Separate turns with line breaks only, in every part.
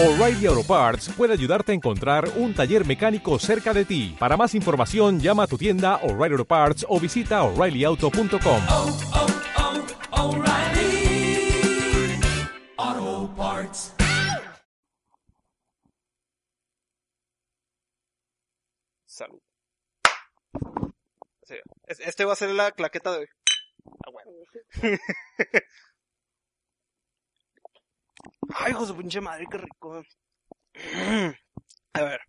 O'Reilly Auto Parts puede ayudarte a encontrar un taller mecánico cerca de ti. Para más información, llama a tu tienda O'Reilly Auto Parts o visita oreillyauto.com.
oh, oh, Parts.
Salud. Sí, este va a ser la claqueta de hoy. Ah, bueno. Ay, hijo de su pinche madre, qué rico. A ver.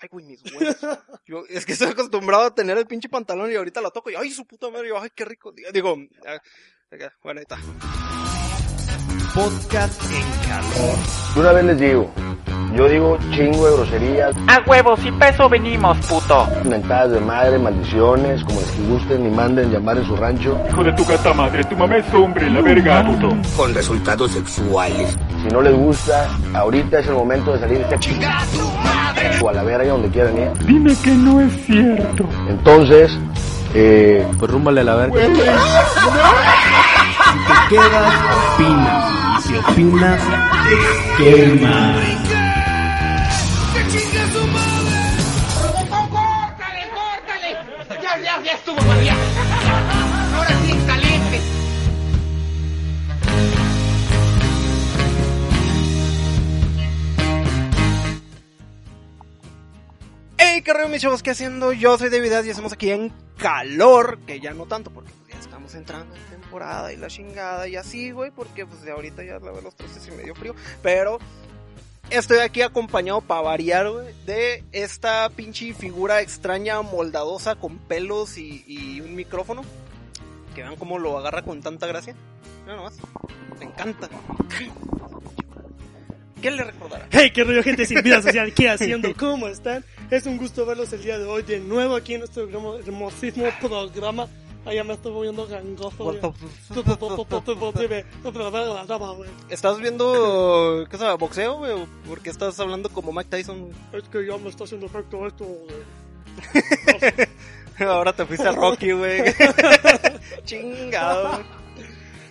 Ay, güey, mis huevos. Yo, es que estoy acostumbrado a tener el pinche pantalón y ahorita lo toco y ay, su puta madre, yo, ay, qué rico. Digo, ah, bueno, ahí está. Podcast en calor.
Una vez les digo, yo digo chingo de groserías,
A huevos y peso venimos, puto.
mentadas de madre, maldiciones, como que gusten y manden llamar en su rancho.
Hijo de tu gata madre, tu mamá es hombre, la verga, puto.
con resultados sexuales.
Si no les gusta, ahorita es el momento de salir de chingar o a la verga donde quieran ir.
Dime que no es cierto.
Entonces, eh,
Pues rúmbale a la verga.
Güey,
Te quedas, opinas. Y si opinas, te quema.
Ahora sí, caliente.
¡Hey, qué mis chavos! ¿Qué haciendo? Yo soy David y estamos aquí en calor, que ya no tanto, porque pues, ya estamos entrando en temporada y la chingada y así, güey, porque pues de ahorita ya la veo los 13 y medio frío, pero estoy aquí acompañado para variar, de esta pinche figura extraña, moldadosa, con pelos y, y un micrófono, que vean cómo lo agarra con tanta gracia. Mira nomás, me encanta. ¿Qué le recordará?
Hey, qué rollo, gente sin vida social, ¿qué haciendo? ¿Cómo están? Es un gusto verlos el día de hoy de nuevo aquí en nuestro hermo- hermosísimo programa. Ya me estoy volviendo gangoso.
¿Estás viendo qué sabe, boxeo, güey? ¿O ¿Por qué estás hablando como Mike Tyson?
Es que ya me está haciendo efecto esto. güey.
Ahora te fuiste a Rocky, güey. Chingado.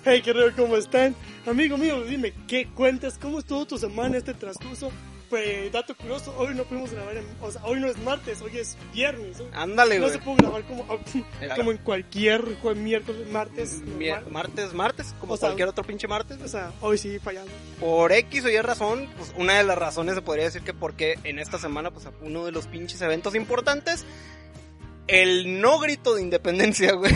Hey, qué rollo, ¿cómo están? Amigo mío, dime, ¿qué cuentas? ¿Cómo estuvo tu semana este transcurso? Pues, dato curioso, hoy no pudimos grabar, en, o sea, hoy no es martes, hoy es viernes.
Ándale,
No
güey.
se puede grabar como, como en cualquier jue- miércoles, martes.
Mi- martes, martes, como
O sea,
cualquier otro pinche martes.
O sea, hoy sí fallando.
Por X o Y razón, pues una de las razones se podría decir que porque en esta semana, pues uno de los pinches eventos importantes, el no grito de independencia, güey.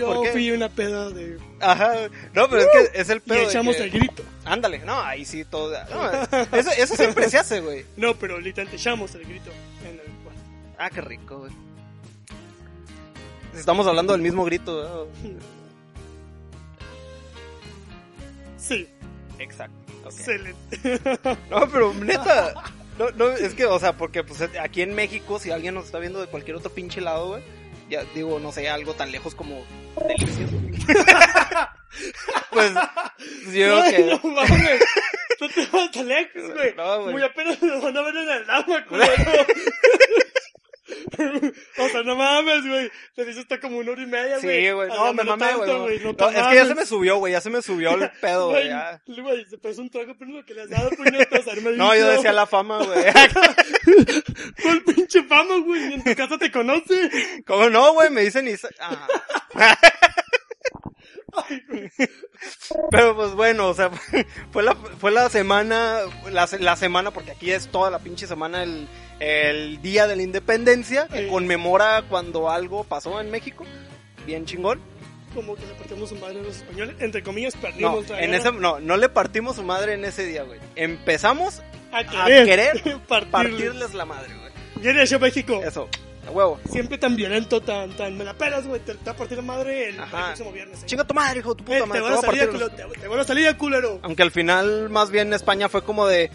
Yo fui una peda de...
Ajá. No, pero es que es el
Y
pedo. de
echamos
que-
el grito.
Ándale, no, ahí sí todo. no, eso, eso siempre se hace, güey.
No, pero literalmente echamos el grito. En el, bueno,
Ah, qué rico, güey. Estamos hablando del mismo grito, ¿no?
sí,
Exacto.
excelente.
No, pero neta. No, no, es que, o sea, porque pues aquí en México, si alguien nos está viendo de cualquier otro pinche lado, güey, ya digo, no sé, algo tan lejos como delicios. pues, yo
Ay,
que.
no mames. No te vas tan lejos, güey.
No, güey.
Muy apenas lo van a ver en el agua, culero. O sea, no mames, güey. Le dices está como una hora y media, güey.
Sí, güey, no, me mamé,
tanto,
güey.
No, te
es que ya
mames.
se me subió, güey, ya se me subió el pedo, güey.
Güey, se pasó un trago, pero lo que le has dado, puñetas,
No, yo decía la fama, güey.
¿Cuál pinche fama, güey? En tu casa te conoce.
¿Cómo no, güey? Me dicen Isa. Ah. Pero pues bueno, o sea, fue la, fue la semana, la, la semana, porque aquí es toda la pinche semana el, el día de la independencia, que conmemora cuando algo pasó en México. Bien chingón.
Como que le partimos su madre a los españoles. Entre comillas,
No,
perdimos la
en ese, no, no le partimos su madre en ese día, güey. Empezamos
A
a
querer,
querer
partirles.
partirles la madre, güey.
Hecho México.
Eso, a huevo.
Siempre tan violento, tan, tan, me la pelas, güey, te, te va a partir la madre el, próximo viernes. ¿eh?
Chinga tu madre, hijo de tu puta
te
madre.
van a
te voy a
salir, culero, te, te van a salir, culero.
Aunque al final, más bien España fue como de.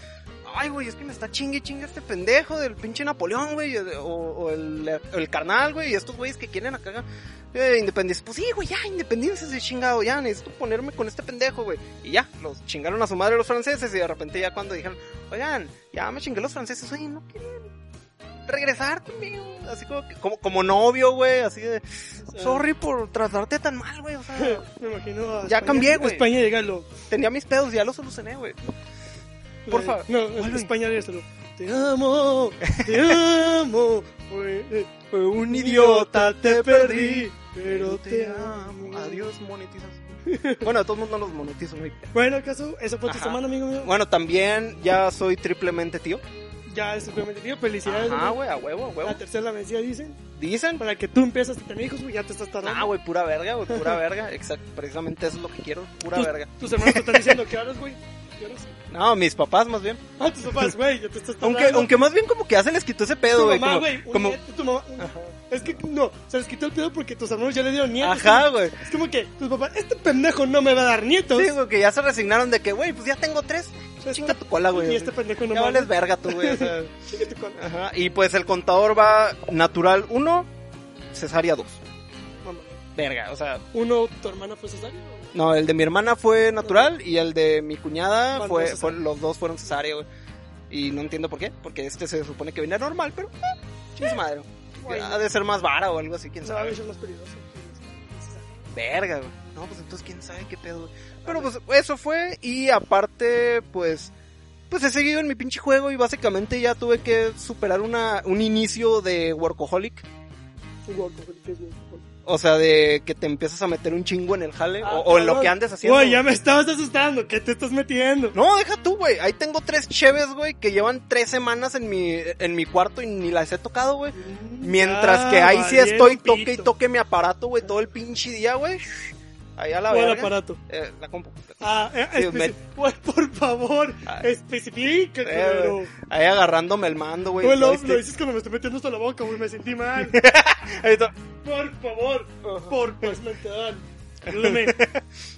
Ay, güey, es que me está chingue chingue este pendejo del pinche Napoleón, güey. O, o el, el carnal, güey. Y estos güeyes que quieren acá. Eh, independencia. Pues sí, güey, ya, independencia ese chingado. Ya, necesito ponerme con este pendejo, güey. Y ya, los chingaron a su madre los franceses. Y de repente, ya cuando dijeron, oigan, ya me chingué los franceses, oye, no quieren regresar conmigo. Así como, que- como, como novio, güey. Así de, sorry por tratarte tan mal, güey. O sea,
Me imagino a
Ya
España-
cambié, güey.
España llega lo...
tenía mis pedos ya los solucioné, güey. Porfa.
No, en español ya solo. Te amo, te amo. Fue, fue un idiota, te perdí, pero te amo.
Adiós, monetizas. bueno, de todos modos no los monetizo, güey.
Bueno, acaso, esa fue tu
Ajá.
semana, amigo mío.
Bueno, también ya soy triplemente tío.
Ya es tío, felicidades. Amigo.
güey, a huevo, a huevo.
La tercera vencida, dicen.
Dicen.
Para que tú empieces a tener hijos, güey, ya te estás tardando.
Ah, güey, pura verga, güey, pura verga. Exacto, precisamente eso es lo que quiero, pura
Tus-
verga.
Tus hermanos te están diciendo que horas, güey.
No, mis papás más bien.
Ah, tus papás, güey, ya te estás tardando.
Aunque, aunque más bien como que ya se les quitó ese pedo,
tu
güey.
mamá,
Como,
güey, un
como,
nieto, tu mamá. Es que no, se les quitó el pedo porque tus hermanos ya le dieron nietos.
Ajá, güey.
Es como que tus papás, este pendejo no me va a dar nietos.
Sí, güey, que ya se resignaron de que, güey, pues ya tengo tres. Chinga tu cola, güey.
Y este pendejo no
vales verga tú, güey. o sea.
Tu cola.
Ajá. Y pues el contador va natural 1, cesárea 2.
Mamá.
Verga, o sea,
Uno, tu hermana fue cesárea. o?
no, el de mi hermana fue natural y el de mi cuñada fue, los dos fueron cesárea, güey. Y no entiendo por qué, porque este se supone que viene normal, pero eh, su madre.
Güey,
Ha de ser más vara o algo así, quién
No,
sabe.
eso es más peligroso.
Verga, güey. No, pues entonces quién sabe qué pedo, güey. Pero pues eso fue y aparte, pues... Pues he seguido en mi pinche juego y básicamente ya tuve que superar una, un inicio de Workaholic. O sea, de que te empiezas a meter un chingo en el jale
Ah,
o, o en lo que andes haciendo.
Güey, ya me estabas asustando. ¿Qué te estás metiendo?
No, deja tú, güey. Ahí tengo tres cheves, güey, que llevan tres semanas en mi, en mi cuarto y ni las he tocado, güey. Mientras
Ah,
que ahí sí estoy, toque y toque mi aparato, güey, todo el pinche día, güey. Ahí a la
¿Cuál
verga.
aparato?
Eh, la compu.
Ah, eh,
Sí, me-
por favor,
Ay.
especifica,
Eh. Ahí agarrándome el mando, güey.
Güey, lo,
joystick.
lo dices cuando me estoy metiendo esto a la boca, güey, me sentí mal.
Ahí está.
Por favor, por paz mental. Ayúdame.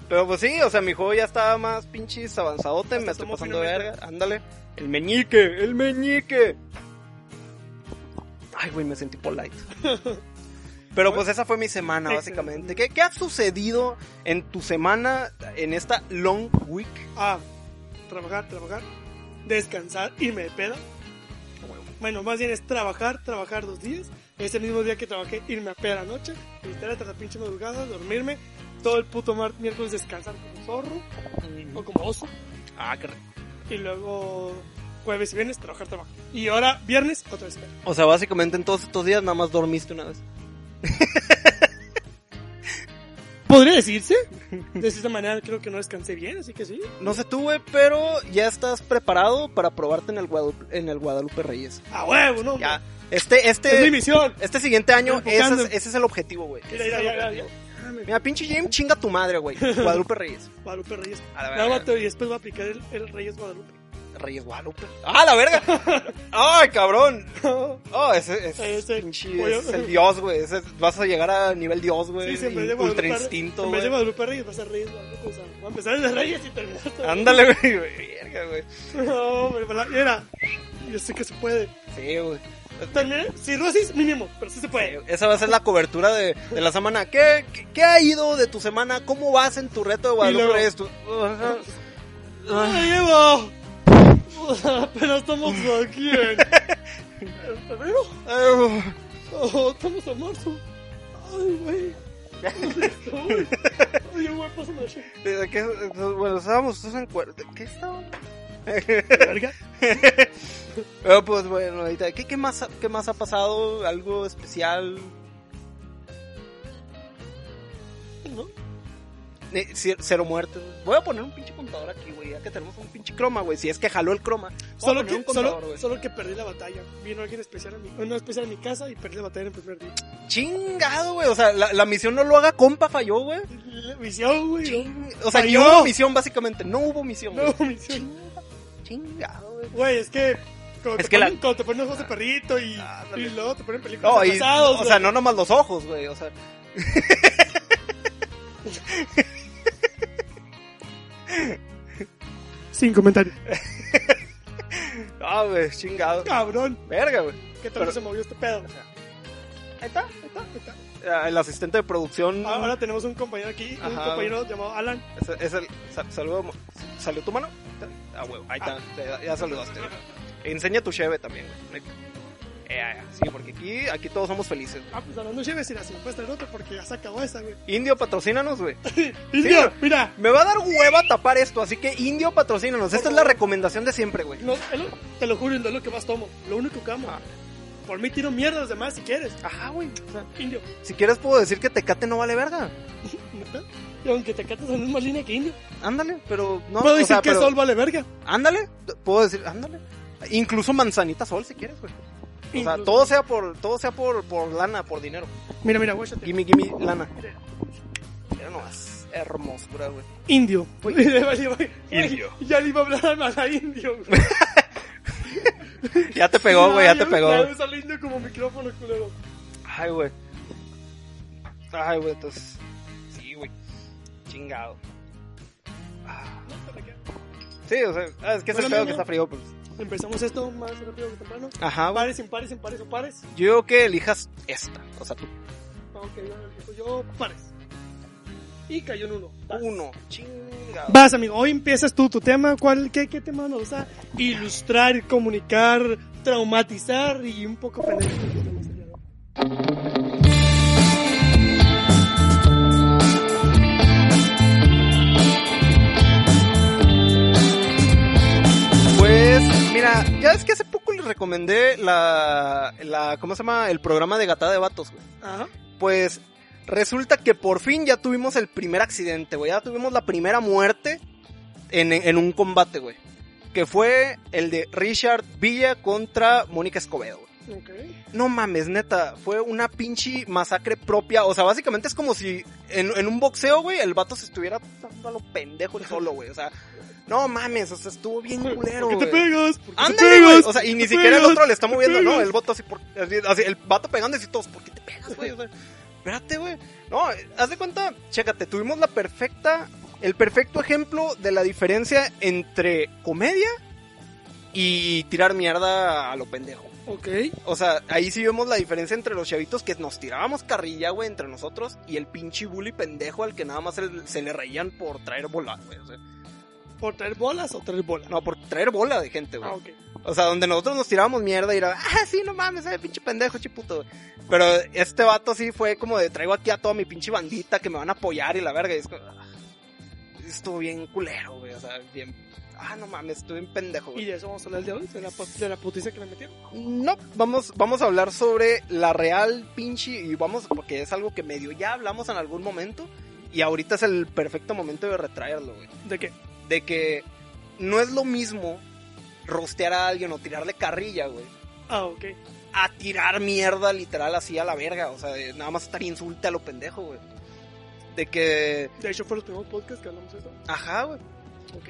Pero pues sí, o sea, mi juego ya estaba más pinches avanzadote,
Hasta
me estoy pasando de verga. Ándale. El meñique, el meñique. Ay, güey, me sentí polite. Pero pues esa fue mi semana, básicamente. ¿Qué, ¿Qué ha sucedido en tu semana, en esta long week?
Ah, trabajar, trabajar, descansar, irme de peda. Bueno, más bien es trabajar, trabajar dos días. Ese mismo día que trabajé, irme a peda noche, visitar hasta la pinche madrugada, dormirme. Todo el puto mar- miércoles descansar como zorro o como oso.
Ah, qué rico.
Y luego jueves y viernes trabajar, trabajar. Y ahora viernes otra vez.
O sea, básicamente en todos estos días nada más dormiste una vez.
¿Podría decirse? De esta manera creo que no descansé bien, así que sí.
No sé tú, güey, pero ya estás preparado para probarte en el Guadalupe, en el Guadalupe Reyes.
A huevo, ¿no?
Ya. Este,
Es mi
este,
misión.
este siguiente año, ese es, ese es el objetivo, güey.
Mira,
pinche Jim, chinga tu madre, güey. Guadalupe Reyes.
Guadalupe Reyes.
A la
vato, y después voy a aplicar el, el Reyes Guadalupe.
Reyes Guadalupe. ¡Ah, la verga! ¡Ay, cabrón! Oh, ese, ese,
Ese-
pinche,
oye,
ese es el dios, güey. Ese- Vas a llegar a nivel dios, güey.
Sí, sí, en vez
ultra instinto,
en vez de
güey.
Guadalupe Reyes va a ser Reyes Guadalupe. O sea, va a empezar desde Reyes y terminar todo.
Ándale, güey. Verga, güey.
No, hombre, ¿verdad? Mira, yo sé que se puede.
Sí, güey.
Terminé, cirrosis mínimo, pero sí se puede.
Esa va a ser la cobertura de, de la semana. ¿Qué, qué, qué ha ido de tu semana? ¿Cómo vas en tu reto de Guadalupe Reyes? Tú- Ajá.
¡Ay, Eva! Apenas estamos aquí en... ¿En febrero?
Ay,
Oh, estamos en marzo. Ay, güey. ¿Dónde? Oye, güey, pásame la shit.
¿De qué? Bueno, estábamos todos en cuerda. ¿Qué estábamos?
Verga.
Pero pues bueno, ahorita, ¿qué, qué, más, ¿qué más ha pasado? ¿Algo especial?
¿No?
Eh, cero muertes. Voy a poner un pinche contador aquí, güey, ya que tenemos un pinche croma, güey. Si es que jaló el croma.
Solo que,
contador,
solo, solo que perdí la batalla. Vino alguien especial a mi, especial a mi casa y perdí la batalla en el primer día.
Chingado, güey. O sea, la, la misión no lo haga compa, falló, güey.
Misión, güey.
Ching- O sea, no hubo misión, básicamente. No hubo misión.
No, misión.
Chingado, güey.
Güey, es que. Cuando,
Es
te
que la-
cuando te ponen ojos de perrito y, y luego te ponen películas
No, y,
pasados,
o sea, no nomás los ojos, güey. O sea,
Sin comentarios.
ah, güey, chingado.
Cabrón.
Verga, güey.
¿Qué tal
Pero-
se movió este pedo?
Ahí está, ahí está, ahí está. Ah, El asistente de producción.
Ahora tenemos un compañero aquí, un compañero llamado Alan.
Es, es el. sal- saludo. ¿Salió tu mano? Ah, huevo. Ahí está. Ya, ya saludaste. Enseña tu cheve también, güey. No ya. Sí, porque aquí, aquí todos somos felices.
Ah, pues hablando de Cheves, mira, si me puedes traer otro porque ya se acabó esa, güey.
Indio, patrocínanos, güey.
Indio, mira.
Me va a dar hueva tapar esto, así que Indio, patrocínanos. Esta es la recomendación de siempre, güey.
No, es te lo juro, Indio, es lo que más tomo. Lo único que amo.
Ah.
Por mí tiro mierda a los demás si quieres.
Ajá, güey. O sea,
Indio.
si quieres puedo decir que Tecate no vale verga.
Y aunque te catas en la misma línea que Indio.
Ándale, pero no.
Puedo decir
sea,
que
pero-
Sol vale verga.
Ándale, puedo decir, ándale. Incluso manzanita sol si quieres, güey. O sea, todo sea por, todo sea por, por lana, por dinero.
Mira, mira, guáchate.
Gimme, gimme, lana. Mira nomás, hermosura, güey.
Indio.
Indio.
Ya le iba a hablar más a Indio. güey.
Ya te pegó, güey, ya te pegó.
Ya usa el Indio como micrófono, culero.
Ay, güey. Ay, güey, entonces. Sí, güey. Chingado. Ah. Sí, o sea, ah, es que es el pedo
no,
que está frío, pues.
Empezamos esto más rápido que temprano.
Ajá.
Pares, impares, impares o pares.
Yo digo que elijas esta. O sea, tú.
Ok, yo yo pares. Y cayó en uno. Vas.
Uno. Chingado.
Vas, amigo. Hoy empiezas tú tu tema. ¿Cuál, qué, ¿Qué tema nos vas a ilustrar, comunicar, traumatizar y un poco pendejo?
Ya es que hace poco les recomendé la, la, ¿cómo se llama? El programa de Gatada de Vatos, güey.
Ajá.
Pues, resulta que por fin ya tuvimos el primer accidente, güey. Ya tuvimos la primera muerte en, en un combate, güey. Que fue el de Richard Villa contra Mónica Escobedo, güey.
Ok.
No mames, neta, fue una pinche masacre propia. O sea, básicamente es como si en, en un boxeo, güey, el vato se estuviera dando a lo pendejo el solo, güey. O sea, no mames, o sea, estuvo bien culero,
¿Por qué te pegas? ¿Por qué te
Ándale, güey.
pegas?
O sea, y
¿Por
ni siquiera el otro le está
¿Por qué
moviendo, no, el vato así, por, así, así, el vato pegando y todos, ¿por qué te pegas, güey? O sea, espérate, güey. No, haz de cuenta, chécate, tuvimos la perfecta, el perfecto ejemplo de la diferencia entre comedia y tirar mierda a lo pendejo.
Ok.
O sea, ahí sí vemos la diferencia entre los chavitos que nos tirábamos carrilla, güey, entre nosotros y el pinche bully pendejo al que nada más se, se le reían por traer bola, güey. O sea,
¿Por traer bolas o traer bolas?
no, por traer bola de gente, güey.
Ah, ok.
O sea, donde nosotros nos tirábamos mierda y era, ah, sí, no mames, eh, pinche pendejo, chiputo. Pero este vato sí fue como de, traigo aquí a toda mi pinche bandita que me van a apoyar y la verga. Y es como, ah, estuvo bien culero, güey. O sea, bien, ah, no mames, estuve bien pendejo,
Y
güey.
de eso vamos a hablar el de hoy, de la, de la putiza que le metieron.
No, vamos, vamos a hablar sobre la real pinche, y vamos, porque es algo que medio ya hablamos en algún momento, y ahorita es el perfecto momento de retraerlo, güey.
¿De qué?
De que no es lo mismo rostear a alguien o tirarle carrilla, güey.
Ah, ok.
a tirar mierda literal así a la verga. O sea, de nada más estar insulte a lo pendejo, güey. De que.
De hecho, fue los primeros podcasts que hablamos de eso.
Ajá, güey.
Ok.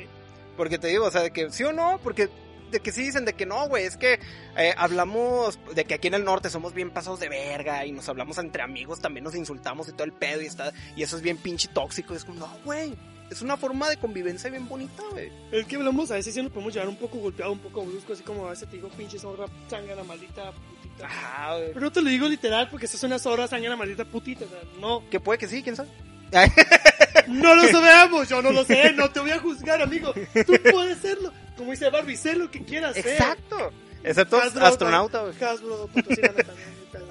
Porque te digo, o sea, de que sí o no, porque. De que sí dicen de que no, güey, es que eh, hablamos de que aquí en el norte somos bien pasados de verga y nos hablamos entre amigos, también nos insultamos y todo el pedo y está y eso es bien pinche tóxico. Y es como, no, güey, es una forma de convivencia bien bonita, güey.
Es que hablamos, a veces sí nos podemos llevar un poco golpeado, un poco brusco, así como a veces te digo, pinche zorra, sangana, maldita putita.
Ajá, güey.
Pero no te lo digo literal porque eso es una zorra, sangana, maldita putita. O sea, no.
Que puede que sí, quién sabe.
No lo sabemos, yo no lo sé, no te voy a juzgar, amigo. Tú puedes serlo. Como dice Barbie, sé lo que quieras ser.
Exacto. Excepto
Hasbro,
astronauta, güey.
Hasbro.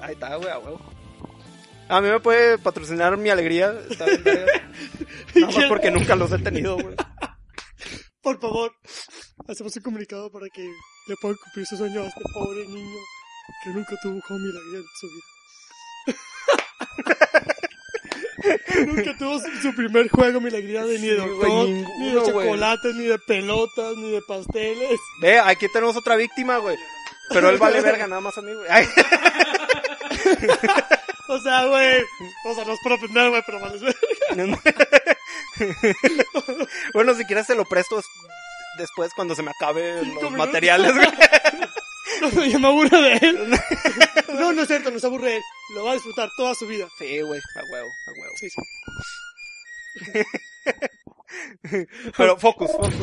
Ahí está, güey, a huevo. A mí me puede patrocinar mi alegría. Nada más porque nunca los he tenido, güey.
Por favor, hacemos un comunicado para que le puedan cumplir su sueño a este pobre niño que nunca tuvo un home alegría en su vida. nunca tuvo su, primer juego mi alegría de ni de doctor, ni de chocolates, ni de pelotas, ni de pasteles.
Ve, aquí tenemos otra víctima, güey. Pero él vale verga nada más a mí, güey.
O sea, güey, o sea, no es por ofender, güey, pero vale verga.
bueno, si quieres te lo presto des- después cuando se me acaben
Cinco
los
minutos.
materiales, güey.
No, no, yo me aburro de él. No, no es cierto, no se aburre de él. Lo va a disfrutar toda su vida.
Sí, güey, a huevo, a huevo.
Sí, sí.
Pero focus, focus.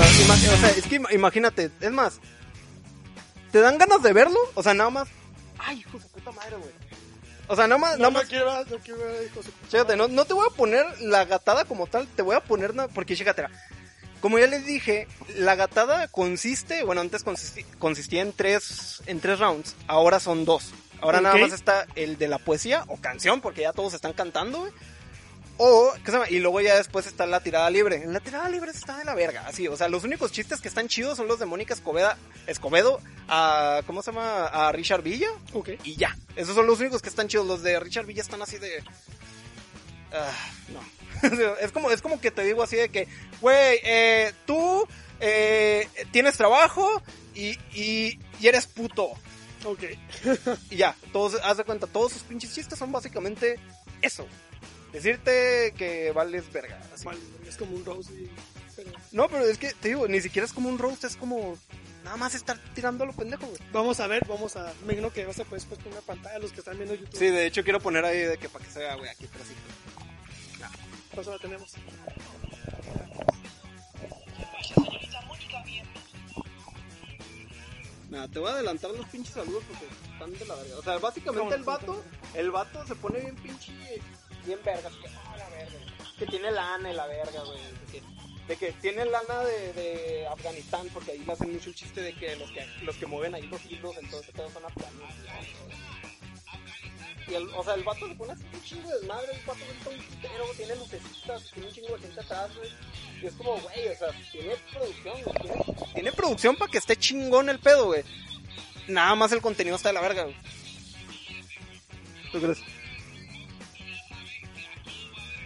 O sea, es que ima- imagínate, es más, ¿te dan ganas de verlo? O sea, nada más. Ay, hijo de puta madre, güey. O sea, nada más,
No,
nada
no
más.
quiero, no quiero ver cosas.
Chécate, no, no te voy a poner la gatada como tal, te voy a poner, porque chécate, como ya les dije, la gatada consiste, bueno, antes consisti- consistía en tres, en tres rounds, ahora son dos. Ahora nada más está el de la poesía o canción, porque ya todos están cantando, güey. O, ¿qué se llama? Y luego ya después está la tirada libre. En la tirada libre está de la verga, así. O sea, los únicos chistes que están chidos son los de Mónica Escobeda, Escobedo, a, ¿cómo se llama? A Richard Villa.
Ok.
Y ya. Esos son los únicos que están chidos. Los de Richard Villa están así de... Ah, no. es como, es como que te digo así de que, güey, eh, tú eh, tienes trabajo y, y, y eres puto.
Ok.
Y ya, todos, haz de cuenta, todos sus pinches chistes son básicamente eso. Decirte que vales verga. así.
Vale, es como un rose. y- pero-
No, pero es que, te digo, ni siquiera es como un roast, es como nada más estar tirando a lo pendejo, güey.
Vamos a ver, vamos a. Me imagino que vas a poder poner una pantalla los que están viendo YouTube.
Sí, de hecho quiero poner ahí de que para que se vea, güey, aquí atrásito.
Paso la tenemos.
Nada, te voy a adelantar los pinches saludos porque están de la verga. O sea, básicamente el vato, el vato se pone bien pinche, bien que, ah, la verga. Que tiene lana y la verga, güey. De que, de que tiene lana de, de Afganistán, porque ahí le hacen mucho el chiste de que los que, los que mueven ahí los hilos, entonces todos son afganos. Y el, o sea, el vato se pone así un chingo de desmadre, el vato es un putero, tiene lucecitas, tiene un chingo de gente atrás, güey. Y es como, güey, o sea, tiene producción, güey, tiene, tiene producción para que esté chingón el pedo, güey. Nada más el contenido está de la verga, güey. ¿Tú crees?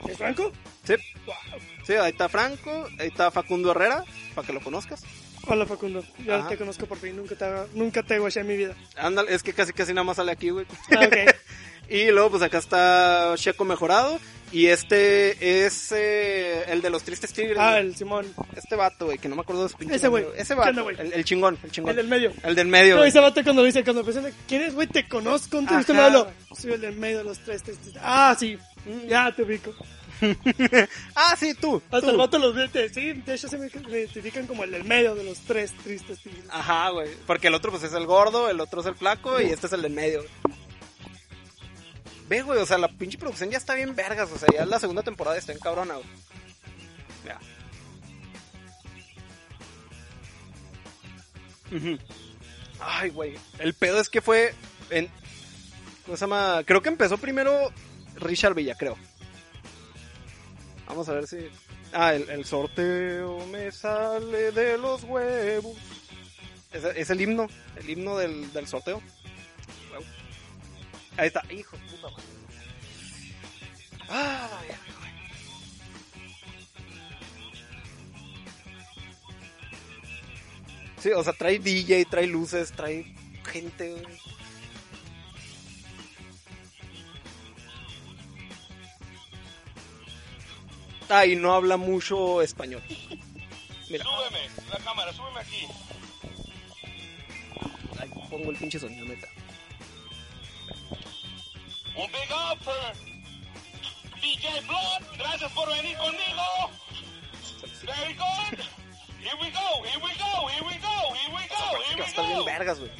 ¿Es Franco?
Sí. Sí, ahí está Franco, ahí está Facundo Herrera, para que lo conozcas.
Hola Facundo, ya
Ajá.
te conozco por fin, nunca te, nunca te guaché en mi vida.
Ándale, es que casi casi nada más sale aquí, güey.
Ah.
y luego pues acá está Checo Mejorado y este es eh, el de los tristes tigres.
Ah, el Simón.
Este vato, güey, que no me acuerdo de su pinche
Ese güey.
Ese
¿Qué
vato,
onda,
el, el chingón, el chingón.
El del medio.
El del medio,
No, ese vato cuando dice, cuando presenta, ¿quién es, güey? Te conozco, un triste modelo. Soy el del medio de los tres, tres. Ah, sí, ya te ubico.
ah, sí, tú.
Hasta
tú.
el vato los ve, sí, de hecho se me, me identifican como el del medio de los tres tristes tigres.
Ajá, güey. Porque el otro pues es el gordo, el otro es el flaco y este es el del medio. güey. Ve, o sea, la pinche producción ya está bien vergas, o sea, ya la segunda temporada está en cabrona. Ujú. Ay, güey. El pedo es que fue en... ¿Cómo se llama? Creo que empezó primero Richard Villa, creo. Vamos a ver si... Ah, el, el sorteo me sale de los huevos. Es, es el himno, el himno del, del sorteo. Ahí está, hijo de puta madre. Ay, ay, ay. Sí, o sea, trae DJ, trae luces, trae gente. güey. Ah, y no habla mucho español. Mira.
Súbeme, la cámara, súbeme aquí.
Ahí pongo el pinche sonido, neta.
Un big up for DJ Blood. Gracias por venir conmigo. Very good. Here we go, here we go, here we go, here we go, here we
bien
go.
vergas, güey.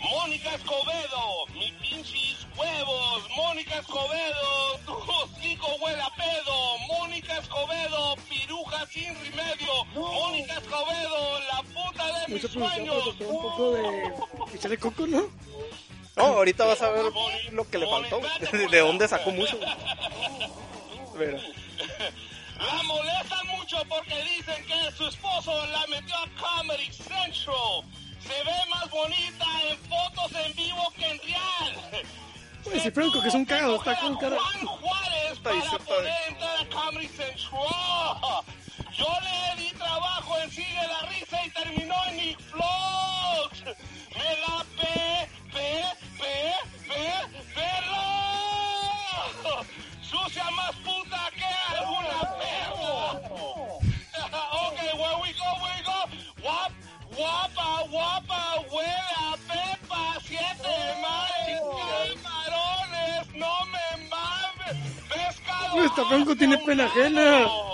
Mónica Escobedo, mis pinches huevos. Mónica Escobedo, tu hocico huele a pedo. Mónica Escobedo, piruja sin remedio. Mónica Escobedo, la puta de mis
Mucha producción para
sueños.
un poco de echarle coco, ¿no?
No, ahorita vas a ver lo que le faltó. De dónde sacó mucho.
La molestan mucho porque dicen que su esposo la metió a Comedy Central. Se ve más bonita en fotos en vivo que en real.
Pues si Franco, que es un cagado, está con cara.
Juan Juárez para poder entrar a Comedy Central. Yo le di trabajo en Sigue la Risa y terminó en Nick Vlogs. Me la pe, pe, pe, pe, perro. Sucia más puta que alguna perra. ok, where we go, where we go. Guap, guapa, guapa, huele a pepa, siete mares, camarones, no me mames. Pescado.
Esta Franco tiene pena ajena.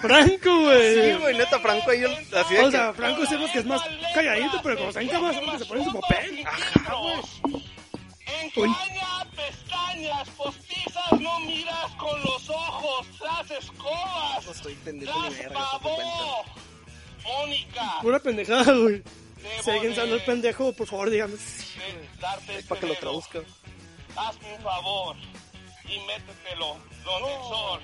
Franco, güey.
Sí, güey, neta, Franco ahí, el- así de
O
que-
sea, Franco sabemos que es más calladito, pero cuando está en que se pone en su papel.
Ajá, güey.
Engaña, pestañas postizas, no miras con los ojos. tras escobas.
No estoy pendejo ni
¡Tras
verga!
Mónica,
Pura pendejada, güey. Si alguien sabe el pendejo, por favor, dígame.
darte
Es
este
para que lo traduzca.
Hazme un favor y métetelo donde el sol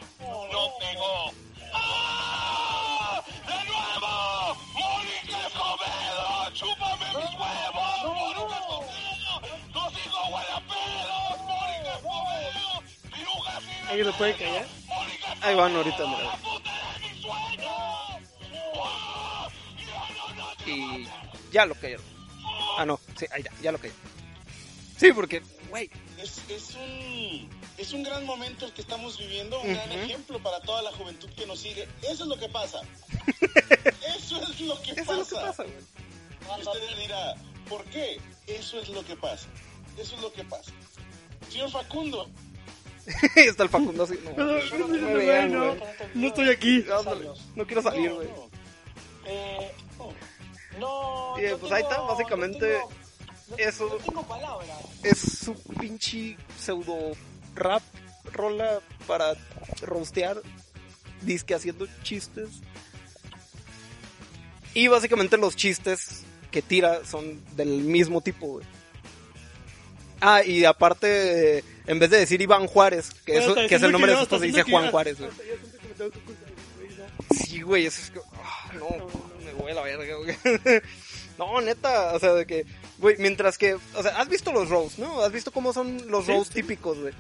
no pegó. ¡Ah! ¡De nuevo! ¡Mónica Escobedo! ¡Chúpame mis huevos! ¡Mónica Escobedo! ¡Tus hijos huelen a pedos! ¡Mónica Escobedo! ¡Pirujas y
¿Alguien lo puede callar?
¡Mónica
Ahí van ahorita, mira.
la puta de mis sueños! ¡Yo no, no,
Y ya lo cayeron. Ah, no, sí, ahí ya, ya lo cayeron. Sí, porque, güey,
Es, es un es un gran momento el que estamos viviendo, un gran ejemplo para toda la juventud que nos sigue. Eso es lo que pasa. Eso es lo que
eso
pasa.
es lo que pasa, güey.
Y usted dirá, ¿por qué? Eso es lo que pasa. Eso es lo que pasa. Señor Facundo,
Está el Facundo así. No,
No,
no,
no,
no
no,
me vean,
no,
güey.
no estoy aquí.
No quiero salir, güey.
no.
Eh, no,
eh, pues ahí está, básicamente,
no tengo- no-
eso-
No tengo palabras.
Es su pinche pseudo rap rola para rostear, disque haciendo chistes. Y básicamente los chistes que tira son del mismo tipo, güey. Ah, y aparte, en vez de decir Iván Juárez, que, que es el nombre de esposa,
hasta
dice Juan Juárez, güey. Sí, güey, eso es que... ah, no, me voy a la verga, güey. No, neta, o sea, de que... Güey, mientras que... O sea, has visto los roast, ¿no? Has visto cómo son los
Sí, sí.
típicos, güey.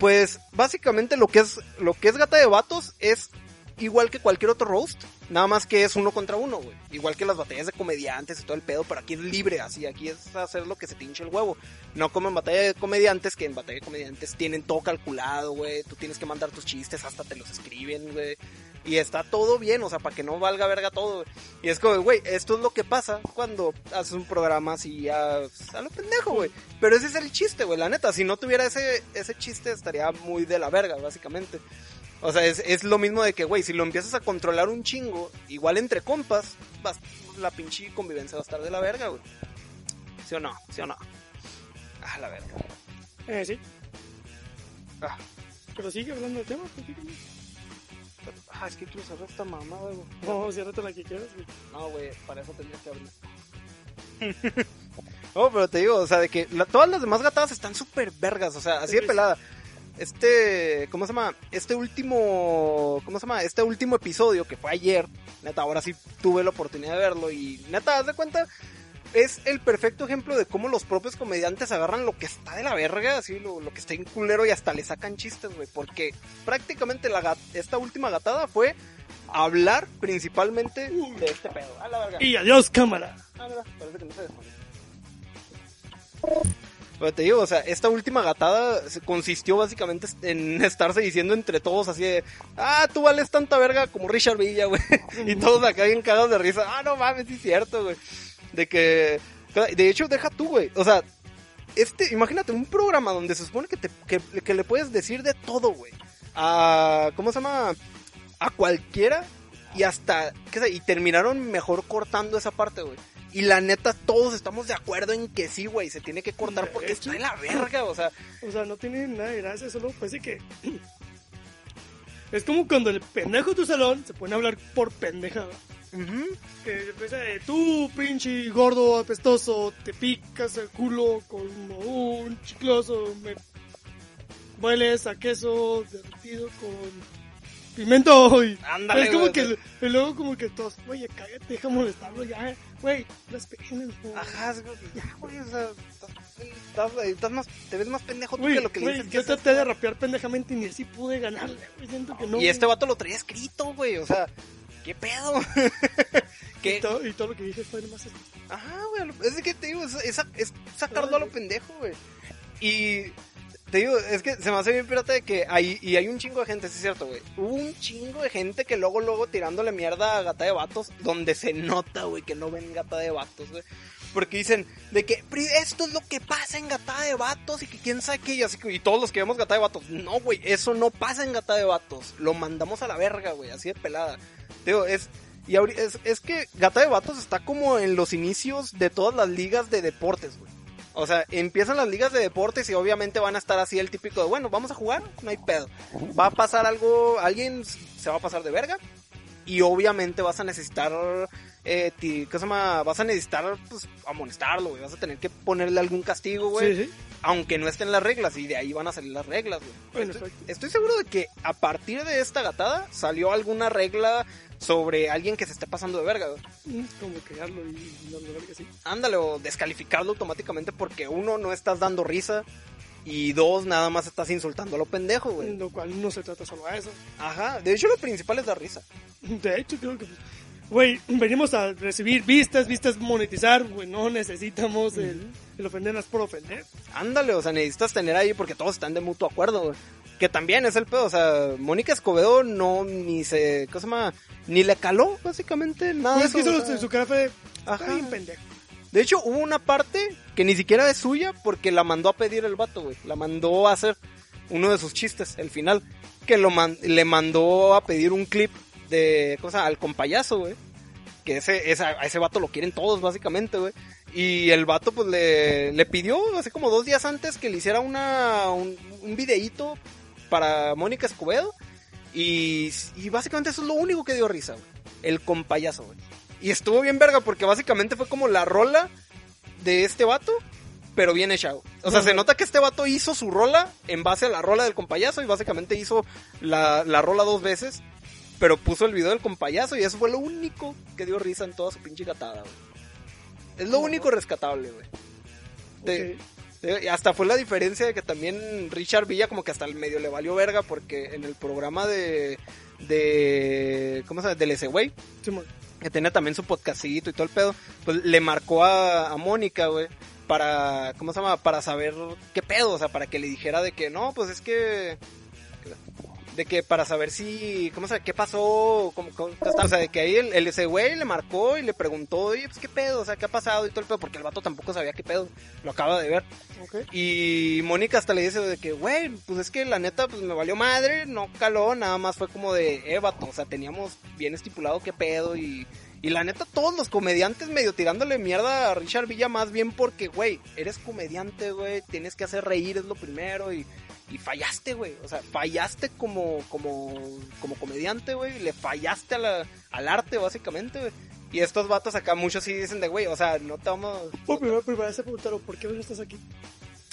Pues, básicamente lo que es... Lo que es Gata de Vatos es igual que cualquier otro roast. Nada más que es uno contra uno, güey. Igual que las batallas de comediantes y todo el pedo, pero aquí es libre, así. Aquí es hacer lo que se te el huevo. No como en batalla de comediantes, que en batalla de comediantes tienen todo calculado, güey. Tú tienes que mandar tus chistes, hasta te los escriben, güey. Y está todo bien, o sea, para que no valga verga todo. Y es como, güey, esto es lo que pasa cuando haces un programa así a, a lo pendejo, güey. Pero ese es el chiste, güey, la neta. Si no tuviera ese, ese chiste, estaría muy de la verga, básicamente. O sea, es, es lo mismo de que, güey, si lo empiezas a controlar un chingo, igual entre compas, vas, la pinche convivencia va a estar de la verga, güey. ¿Sí o no? ¿Sí o no? Ah, la verga.
Eh, sí.
Ah,
Pero sigue hablando del tema, platícame.
Ah, es que quiero cerrar esta mamada, güey.
No, ciérrate la que quieras, güey.
No, güey, para eso tendrías que abrir. no, pero te digo, o sea, de que la- todas las demás gatadas están súper vergas, o sea, así de pelada. Este, ¿cómo se llama? Este último, ¿cómo se llama? Este último episodio que fue ayer, neta, ahora sí tuve la oportunidad de verlo y neta, haz de cuenta, es el perfecto ejemplo de cómo los propios comediantes agarran lo que está de la verga, así, lo, lo que está en culero y hasta le sacan chistes, güey, porque prácticamente la esta última gatada fue hablar principalmente de este pedo. A la verga.
Y adiós, cámara.
Ah, parece que no se. Pero te digo, o sea, esta última gatada consistió básicamente en estarse diciendo entre todos así de, ah, tú vales tanta verga como Richard Villa, güey. y todos acá bien cagados de risa, ah, no mames, sí es cierto, güey. De que, de hecho, deja tú, güey. O sea, este, imagínate un programa donde se supone que, te, que, que le puedes decir de todo, güey. A, ¿cómo se llama? A cualquiera y hasta, ¿qué sé? Y terminaron mejor cortando esa parte, güey. Y la neta, todos estamos de acuerdo en que sí, güey, se tiene que cortar porque está de la verga, o sea.
O sea, no tiene nada de gracia, solo parece que. Es como cuando el pendejo de tu salón se pone a hablar por pendejada. Que empieza de tú, pinche gordo, apestoso, te picas el culo como un chicloso, me hueles a queso derretido con pimento y
Ándale,
es como que y luego como que todos, oye, cállate, deja molestarlo ya, güey, las güey.
Ajá, que ya, güey, o sea, estás, estás más, te ves más pendejo tú que lo que le dices. que
yo traté de rapear pendejamente y ni así pude ganarle, güey, siento que no.
Y este vato lo traía escrito, güey, o sea, ¿qué pedo? ¿Qué?
Y todo, y todo lo que dije fue nomás esto.
Ajá, güey, lo- es que te digo, es, es, es sacarlo a lo pendejo, güey. Y te digo, es que se me hace bien pirata de que hay, y hay un chingo de gente, sí es cierto, güey. Hubo un chingo de gente que luego, luego tirándole mierda a Gata de Vatos, donde se nota, güey, que no ven Gata de Vatos, güey. Porque dicen de que "Pri- esto es lo que pasa en Gata de Vatos y que quién sabe qué, y así y todos los que vemos Gata de Vatos, no, güey, eso no pasa en Gata de Vatos. Lo mandamos a la verga, güey, así de pelada. Digo, es, y es, es que Gata de Vatos está como en los inicios de todas las ligas de deportes, güey. O sea, empiezan las ligas de deportes y obviamente van a estar así el típico de, bueno, vamos a jugar, no hay pedo. Va a pasar algo, alguien se va a pasar de verga y obviamente vas a necesitar, eh, ti- ¿qué se llama? Vas a necesitar, pues, amonestarlo, güey. Vas a tener que ponerle algún castigo, güey.
Sí, sí.
Aunque no estén las reglas y de ahí van a salir las reglas, güey.
Bueno,
estoy, seguro de que a partir de esta gatada salió alguna regla sobre alguien que se esté pasando de verga, güey.
Mm, Como y darle verga así.
Ándale, o descalificarlo automáticamente porque uno, no estás dando risa y dos, nada más estás insultando a lo pendejo, güey.
Lo cual no se trata solo a eso.
Ajá, de hecho lo principal es dar risa.
De hecho, creo que. Güey, venimos a recibir vistas, vistas monetizar, güey, no necesitamos el, el ofendernos por ofender.
Ándale, o sea, necesitas tener ahí porque todos están de mutuo acuerdo, güey. Que también es el pedo, o sea, Mónica Escobedo no, ni se, ¿qué se llama? Ni le caló, básicamente, nada de
Pues es que solo
o sea.
su cara fue.
Ajá.
Bien pendejo.
De hecho, hubo una parte que ni siquiera es suya porque la mandó a pedir el vato, güey. La mandó a hacer uno de sus chistes, el final. Que le mandó a pedir un clip de cosa al compayazo, güey. Que ese, ese vato lo quieren todos, básicamente, güey. Y el vato, pues, le, le pidió, hace como dos días antes, que le hiciera una, un, un videíto para Mónica Escobedo. Y, y básicamente eso es lo único que dio risa, güey. El compayazo, güey. Y estuvo bien verga porque básicamente fue como la rola de este vato, pero bien hecha. O sea, se nota que este vato hizo su rola en base a la rola del compayazo y básicamente hizo la, la rola dos veces, pero puso el video del compayazo y eso fue lo único que dio risa en toda su pinche gatada, güey. Es lo único rescatable, güey. Y hasta fue la diferencia de que también Richard Villa como que hasta el medio le valió verga porque en el programa de... de ¿Cómo se llama? Del ese güey
Simón.
Que tenía también su podcastito y todo el pedo, pues le marcó a, a Mónica, güey, para, ¿cómo se llama? Para saber qué pedo, o sea, para que le dijera de que, no, pues es que, de que para saber si, ¿cómo se llama? ¿Qué pasó? ¿Cómo, cómo-? O sea, de que ahí el, el- ese güey le marcó y le preguntó, oye, pues qué pedo, o sea, qué ha pasado y todo el pedo, porque el vato tampoco sabía qué pedo, lo acaba de ver. Y Mónica hasta le dice de que, güey, pues es que la neta, pues me valió madre, no caló, nada más fue como de, eh, vato, o sea, teníamos bien estipulado qué pedo y... Y la neta, todos los comediantes medio tirándole mierda a Richard Villa más bien porque, güey, eres comediante, güey, tienes que hacer reír, es lo primero y... Y fallaste, güey. O sea, fallaste como, como, como comediante, güey. Le fallaste a la- al arte, básicamente, güey. Y estos vatos acá, muchos sí dicen de, güey, o sea, no te vamos...
Por primera, primera vez se preguntaron, ¿por qué verga estás aquí?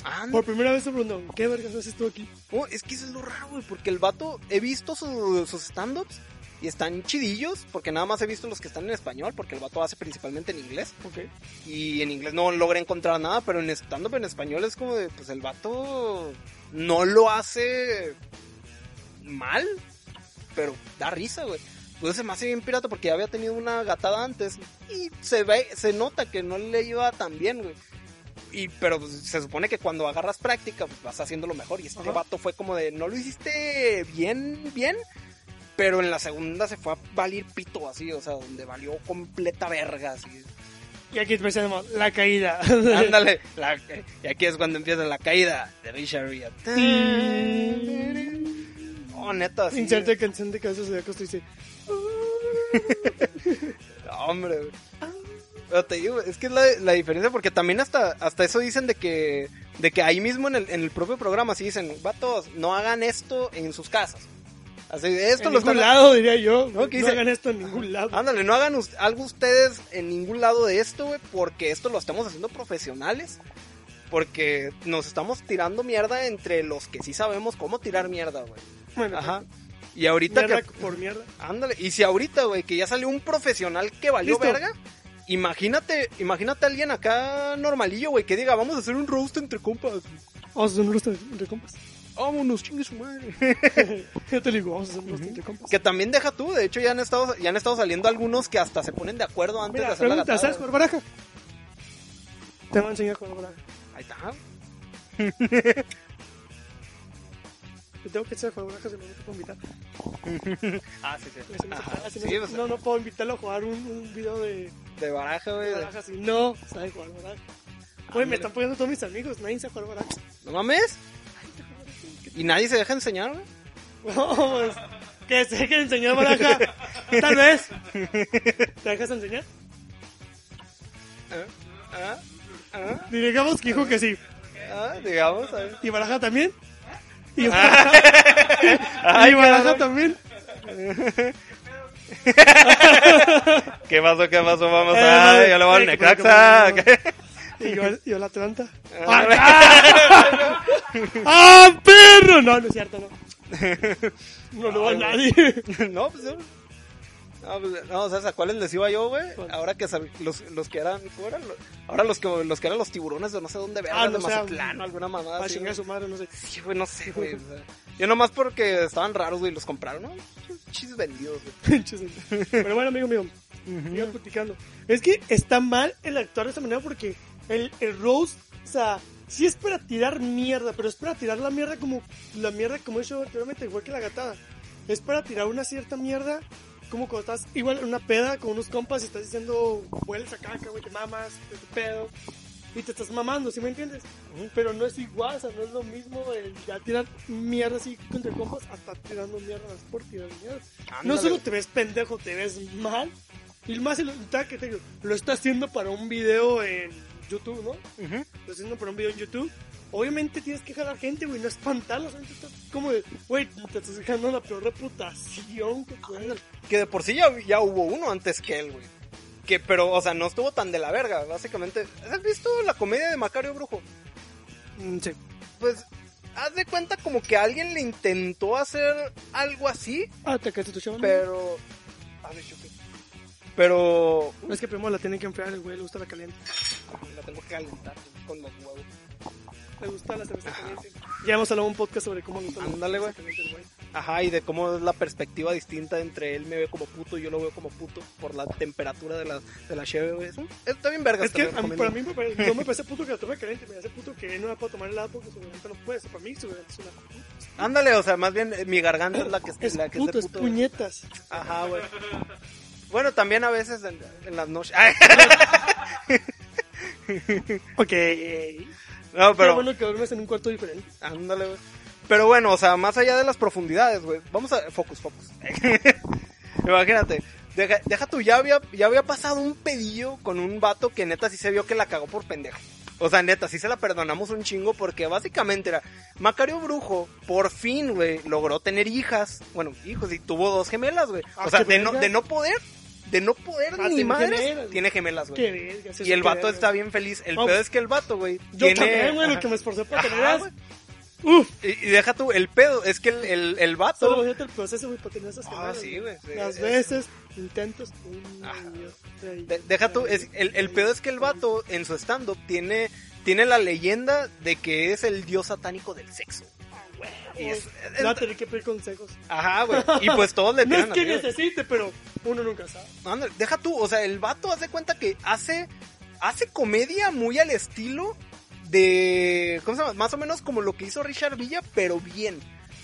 Anda.
Por primera vez se preguntaron, ¿qué vergas haces tú aquí?
Oh, es que eso es lo raro, güey, porque el vato, he visto su- sus stand-ups y están chidillos, porque nada más he visto los que están en español, porque el vato hace principalmente en inglés.
Ok.
Y en inglés no logra encontrar nada, pero en stand-up en español es como de, pues el vato no lo hace mal, pero da risa, güey. Pues se me hace bien pirata porque ya había tenido una gatada antes y se ve, se nota que no le iba tan bien, güey. Y, pero pues, se supone que cuando agarras práctica, pues vas haciéndolo mejor. Y este
Ajá.
vato fue como de, no lo hiciste bien, bien. Pero en la segunda se fue a valer pito así, o sea, donde valió completa verga, así.
Y aquí empezamos, la caída.
Ándale, la- y aquí es cuando empieza la caída de Richard Villa. Oh, neta, sí.
Inserte canción de Cabezas de Acosta y dice,
No, hombre, güey. Pero te digo, es que es la, la diferencia porque también hasta, hasta eso dicen de que, de que ahí mismo en el, en el propio programa sí dicen, vatos, no hagan esto en sus casas. Así, esto
en
lo
ningún
están-
lado, diría yo.
¿No?
No,
¿Qué dice?
hagan esto en ningún lado.
Ándale, no hagan algo ustedes en ningún lado de esto, güey, porque esto lo estamos haciendo profesionales. Porque nos estamos tirando mierda entre los que sí sabemos cómo tirar mierda, güey.
Bueno,
Ajá. Y ahorita
mierda
que...
por mierda.
Ándale, y si ahorita, güey, que ya salió un profesional que valió
Listo.
verga, imagínate, imagínate a alguien acá normalillo, güey, que diga, vamos a hacer un roast entre compas.
Vamos a hacer un roast entre compas.
Vámonos, chingue su madre.
Yo te digo, vamos a hacer entre compas.
que también deja tú, de hecho ya han estado, ya han estado saliendo algunos que hasta se ponen de acuerdo antes de
Mira,
hacer la
pregunta,
gatada.
¿sabes jugar baraja? Te voy a enseñar a jugar baraja.
Ahí está.
Te tengo que hacer jugar baraja, si no, no te puedo invitar.
ah, sí, sí.
No, se
Ajá,
no,
sí, pues,
no, no puedo invitarlo a jugar un, un video de,
de baraja, güey.
de
de-
baraja si no sabe jugar baraja. Güey, me están poniendo todos mis amigos, nadie sabe jugar baraja.
¿No mames? ¿Y nadie se deja enseñar, güey?
Que se dejen enseñar baraja. Tal vez. ¿Te dejas enseñar?
¿Ah? ¿Ah?
Digamos que dijo que sí.
Ah, digamos, a ver.
¿Y Baraja también? ¿Y
Ah.
Baraja,
Ay,
¿Y Baraja
cabrón.
también?
¿Qué pasó? ¿Qué pasó? Vamos
Eh,
a... Yo le voy al
eh,
Necaxa.
¿Y yo, yo la Atlanta?
Ah,
¡Ah, perro! No, no es cierto, no. No le va a
Ay,
nadie.
güey. No, pues yo... No, pues, no, ¿sabes a cuáles les iba yo, güey? Ahora que sab- los, los que eran, ¿cómo eran? Ahora los que, los que eran los tiburones de no sé dónde, verga,
Ah,
de
no sé,
Mazatlán o alguna mamada así,
chingar a
güey.
su madre, no sé.
Sí, güey, no sé, güey. o sea, yo nomás porque estaban raros, güey, los compraron, ¿no? Chis vendidos, güey.
Pinches. Pero bueno, amigo mío, siga platicando. Es que está mal el actuar de esa manera porque el, el Rose, o sea, sí es para tirar mierda, pero es para tirar la mierda como la mierda como he hecho anteriormente, igual que la gatada. Es para tirar una cierta mierda como cuando estás igual en una peda con unos compas y estás diciendo, hueles a caca, güey, te mamas, te pedo. Y te estás mamando, ¿sí me entiendes? Pero no es igual, o sea, no es lo mismo el ya tirar mierda así contra compas hasta tirando mierda por tirar mierda. No
Ándale.
solo te ves pendejo, te ves mal. Y más el que te digo, lo está haciendo para un video en YouTube, ¿no? Lo está haciendo para un video en YouTube. Obviamente tienes que jalar gente, güey, no espantarlos. Estás como de, güey, te estás dejando la peor reputación que puedes.
Que de por sí ya, ya hubo uno antes que él, güey. Que, pero, o sea, no estuvo tan de la verga, básicamente. ¿Has visto la comedia de Macario Brujo?
Mm, sí.
Pues, haz de cuenta como que alguien le intentó hacer algo así,
Ah, te tu
pero... A ver, yo qué- Pero...
No es que primero la tienen que enfriar, el güey le gusta la caliente.
La tengo que calentar con los huevos.
Le gusta la cerveza caliente. Ya hemos hablado un podcast sobre cómo le gusta la
Ándale,
cerveza
güey.
caliente, güey.
Ajá, y de cómo es la perspectiva distinta entre él me ve como puto y yo lo veo como puto por la temperatura de la, de la cheve, güey. Está bien verga.
Es que a mí- para mí me parece, no me parece puto que la tome caliente, me parece puto que él no la puede tomar helado porque su garganta no puede. Para mí su garganta es una
Ándale, o sea, más bien eh, mi garganta es la que es,
Es
la que
puto,
es de puto.
puñetas.
Ajá, güey. Bueno, también a veces en, en las noches.
Ok.
no,
Pero
pero.
bueno que duermes en un cuarto diferente.
Ándale, güey. Pero bueno, o sea, más allá de las profundidades, güey. Vamos a. Focus, focus. Imagínate. Deja, deja tú, ya había, ya había pasado un pedillo con un vato que neta sí se vio que la cagó por pendejo. O sea, neta, sí se la perdonamos un chingo porque básicamente era Macario Brujo, por fin, güey, logró tener hijas. Bueno, hijos, y tuvo dos gemelas, güey.
Ah,
O sea,
qué
de no, de no poder, de no poder
Ah,
ni
tiene
madres,
gemelas.
tiene gemelas, güey.
Qué verga,
Y el vato
verga.
está bien feliz. El
No,
pedo
pues,
es que el vato, güey,
Yo
tiene...
también, güey, lo que me esforcé para tener. Uf.
Y, y deja tú, el pedo es que el, el, el vato...
Solo el proceso, güey, para tener esas
Ah, sí, güey,
Las
es-
veces, intentos, una y otra y
De- deja tú, es, el, el pedo es que el vato en su stand-up tiene, tiene la leyenda de que es el dios satánico del sexo. Y es-
Le va a tener que pedir consejos.
Ajá, güey. Y pues todos le
No es
tiran
que
güey.
necesite, pero uno nunca sabe.
Deja tú, o sea, el vato hace cuenta que hace, hace comedia muy al estilo de, ¿cómo se llama? Más o menos como lo que hizo Richard Villa, pero bien.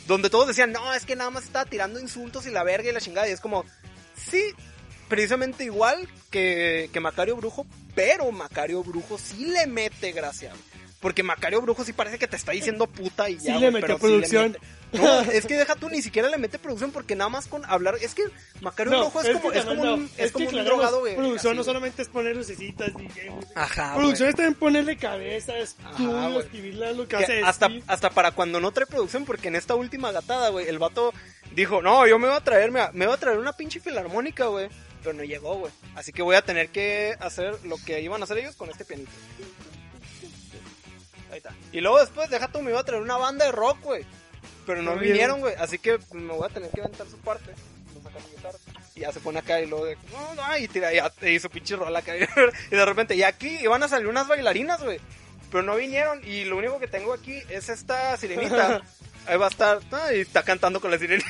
Donde todos decían, no, es que nada más estaba tirando insultos y la verga y la chingada. Y es como, sí, precisamente igual que, que Macario Brujo, pero Macario Brujo sí le mete gracia. Porque Macario Brujo sí parece que te está diciendo puta y ya.
Sí le metió
sí
producción.
No, es que deja tú, ni siquiera le mete producción porque nada más con hablar. Es que Macario Brujo es, como,
que
es como un,
no.
es como
que
un drogado, güey.
Producción
así,
no solamente es poner lucecitas, DJ.
Ajá,
Producción es también ponerle cabeza, estudio,
güey.
escribir lo que,
Que
hace.
hasta, hasta para cuando no trae producción, porque en esta última gatada, güey, el vato dijo, no, yo me voy a traer, me, me voy a traer una pinche filarmónica, güey. Pero no llegó, güey. Así que voy a tener que hacer lo que iban a hacer ellos con este pianito. Y luego después, deja tú, me iba a traer una banda de rock, güey. Pero no
No
vinieron, güey. Así que me voy a tener que aventar su parte. Y ya se pone acá y luego de, no, no, y tira, ya te hizo pinche rola acá. y de repente, y aquí iban a salir unas bailarinas, güey. Pero no vinieron y lo único que tengo aquí es esta sirenita. Ahí va a estar, ah, y está cantando con la sirenita.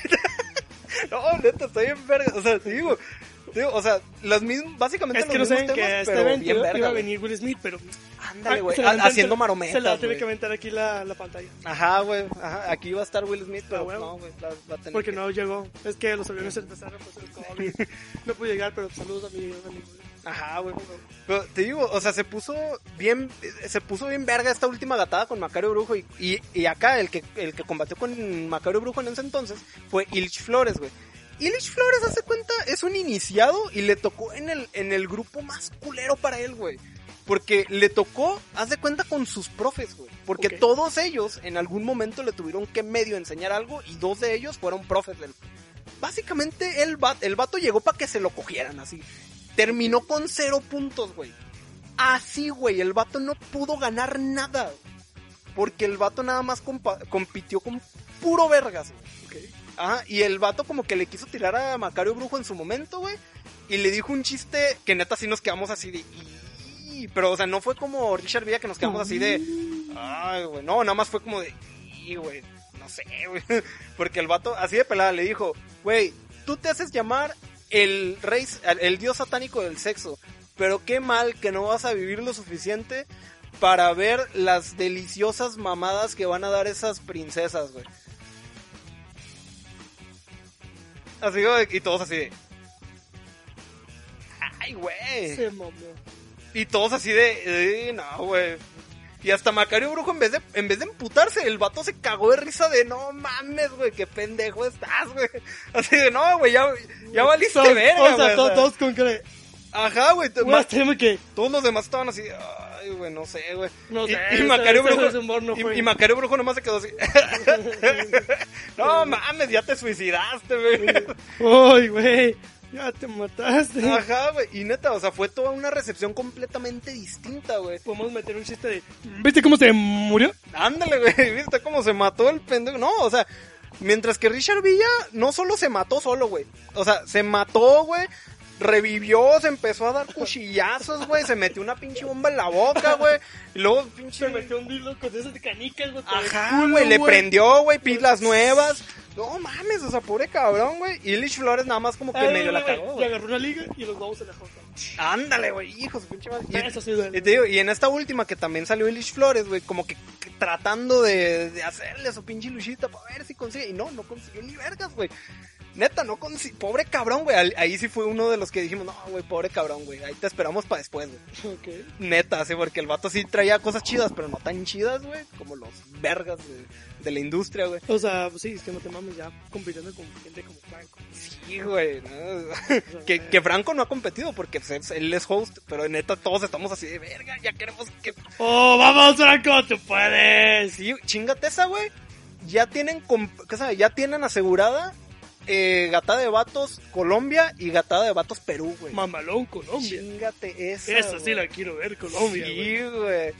no, neta, estoy bien verga. O sea, te digo, digo, o sea, los mismos, básicamente
Es que no
los
saben
mismos
que
temas,
a este
pero
evento
bien
iba
verga,
a
güey.
venir Will Smith, pero.
Ándale, güey,
se
ha-
aventan-
haciendo
Se
marometas,
la tiene
güey.
que aventar aquí la, la pantalla.
Ajá, güey, ajá, aquí iba a estar Will Smith, pero
Ah,
no, güey, va, a tener
Porque
que-
no llegó. Es que los aviones se empezaron pues el COVID. No pude llegar, pero saludos a mi amigo.
Ajá, güey. Pero te digo, o sea, se puso bien, se puso bien verga esta última gatada con Macario Brujo y, y, y acá el que, el que combatió con Macario Brujo en ese entonces fue Ilch Flores, güey. Ilch Flores, hace cuenta, es un iniciado y le tocó en el, en el grupo más culero para él, güey. Porque le tocó, haz de cuenta con sus profes, güey. Porque todos ellos en algún momento le tuvieron que medio enseñar algo y dos de ellos fueron profes del... Básicamente el, va- el vato llegó para que se lo cogieran así. Terminó con cero puntos, güey. Así, güey, el vato no pudo ganar nada. Porque el vato nada más compa- compitió con puro vergas, güey. Ajá, y el vato como que le quiso tirar a Macario Brujo en su momento, güey. Y le dijo un chiste que neta sí nos quedamos así de... Pero, o sea, no fue como Richard Villa que nos quedamos así de... Ay, güey, no, nada más fue como de... "Ih, güey, no sé, güey. Porque el vato, así de pelada, le dijo, güey, tú te haces llamar el rey, el dios satánico del sexo. Pero qué mal que no vas a vivir lo suficiente para ver las deliciosas mamadas que van a dar esas princesas, güey. Así, y todos así de... Ay, güey.
Se mamó.
Y todos así de, eh, no, güey. Y hasta Macario Brujo, en vez, de, en vez de emputarse, el vato se cagó de risa de, no mames, güey, qué pendejo estás, güey. Así de, no, güey, ya, ya valiste verga,
o sea,
güey.
todos, todos con
Ajá, güey.
quedé.
Todos los demás estaban así, ay, güey, no sé, güey.
No
Y-
sé,
y, Macario Brujo,
ese humor no
y-
fue.
y, Macario Brujo nomás se quedó así. no mames, ya te suicidaste, güey.
Ay, güey. Ya te mataste.
Ajá, güey. Y neta, o sea, fue toda una recepción completamente distinta, güey.
Podemos meter un chiste de. ¿Viste cómo se murió?
Ándale, güey, ¿viste cómo se mató el pendejo? No, o sea, mientras que Richard Villa no solo se mató solo, güey. O sea, se mató, güey. Revivió, se empezó a dar cuchillazos, güey. Se metió una pinche bomba en la boca, güey. Y luego, pinche.
Se metió un dilo con esas canicas, güey.
Ajá, güey, le prendió, güey, pilas nuevas. No mames, o sea, pobre cabrón, güey. Y Lich Flores nada más como que medio la cagó,
Le agarró una liga y los huevos se la jota.
Ándale, güey, hijo de su pinche madre. Y,
Eso sí duele.
y te digo, y en esta última que también salió Elish Flores, güey, como que, que tratando de, de hacerle su pinche luchita para ver si consigue. Y no, no consiguió ni vergas, güey. Neta, no consiguió. Pobre cabrón, güey. Ahí sí fue uno de los que dijimos, no, güey, pobre cabrón, güey. Ahí te esperamos para después, güey.
Ok.
Neta, sí, porque el vato sí traía cosas chidas, pero no tan chidas, güey, como los vergas de, de la industria, güey.
O sea, pues sí, es que no te mames ya compitiendo con gente como Franco.
Sí, güey. ¿no? que, que Franco no ha competido porque pues, es- él es host, pero neta todos estamos así de verga, ya queremos que...
¡Oh, vamos, Franco! ¡Tú puedes!
Sí, chingate esa, güey. Ya tienen. Ya tienen asegurada eh, Gatada de Vatos Colombia y Gatada de Vatos Perú, güey.
Mamalón, Colombia.
Chingate esa,
Esa sí la quiero ver, Colombia.
Sí, güey.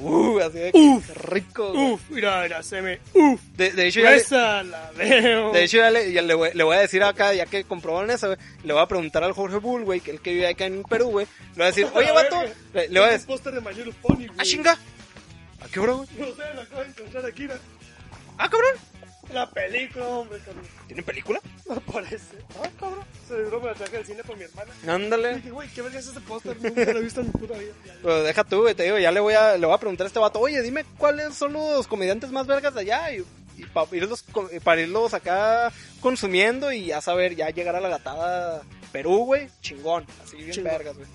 Uh, así de que
Uf.
rico, güey.
Uf, mira, mira, se me. Uf,
De, de hecho, ya le,
esa la veo.
de hecho, ya le, ya le voy, le voy a decir acá, ya que comprobaron eso, güey, le voy a preguntar al Jorge Bull, güey, que el que vive acá en Perú, güey. Le voy a decir, oye, vato, le, le voy a decir,
póster de Little Pony, güey.
ah, chinga. ¿A qué hora, güey?
No sé, lo acabo de encontrar aquí. ¿no?
Ah, cabrón.
La película, hombre, cabrón.
¿Tienen película?
No parece. Ah, cabrón. Se duró me la traje del cine por mi hermana.
Ándale.
Dije, güey, ¿qué verga es este póster? Nunca lo he visto en mi puta vida.
Pero deja tú, güey, te digo, ya le voy a, le voy a preguntar a este vato, oye, dime cuáles son los comediantes más vergas de allá y, y para irlos, para irlos acá consumiendo y ya saber, ya llegar a la gatada Perú, güey, chingón, así bien
Chingón.
vergas, güey.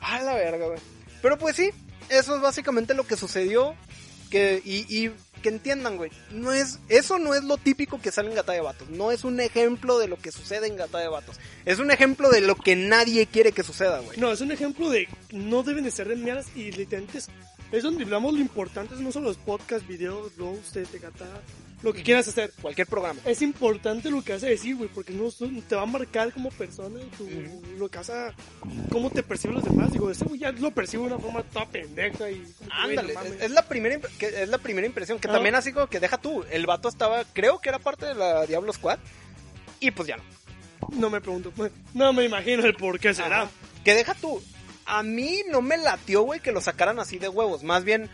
A la verga, güey. Pero pues sí, eso es básicamente lo que sucedió, que, y, y que entiendan, güey, no es, eso no es lo típico que sale en Gata de Vatos, no es un ejemplo de lo que sucede en Gata de Vatos, es un ejemplo de lo que nadie quiere que suceda, güey.
No, es un ejemplo de no deben de ser de y literalmente es, donde hablamos lo importante, no solo los podcasts, videos, blogs, de gata, lo que quieras hacer.
Cualquier programa.
Es importante lo que vas a decir, güey, porque no te va a marcar como persona, tu, lo que vas a, cómo te perciben los demás. Digo, ese güey ya lo percibo de una forma toda pendeja y...
Ándale,
no mames.
es, la primera que es la primera impresión que
Ah.
también así como que deja tú, el vato estaba, creo que era parte de la Diablo Squad y pues ya no.
No me pregunto, pues, no me imagino el por qué será.
Ajá. Que deja tú, a mí no me latió, güey, que lo sacaran así de huevos, más bien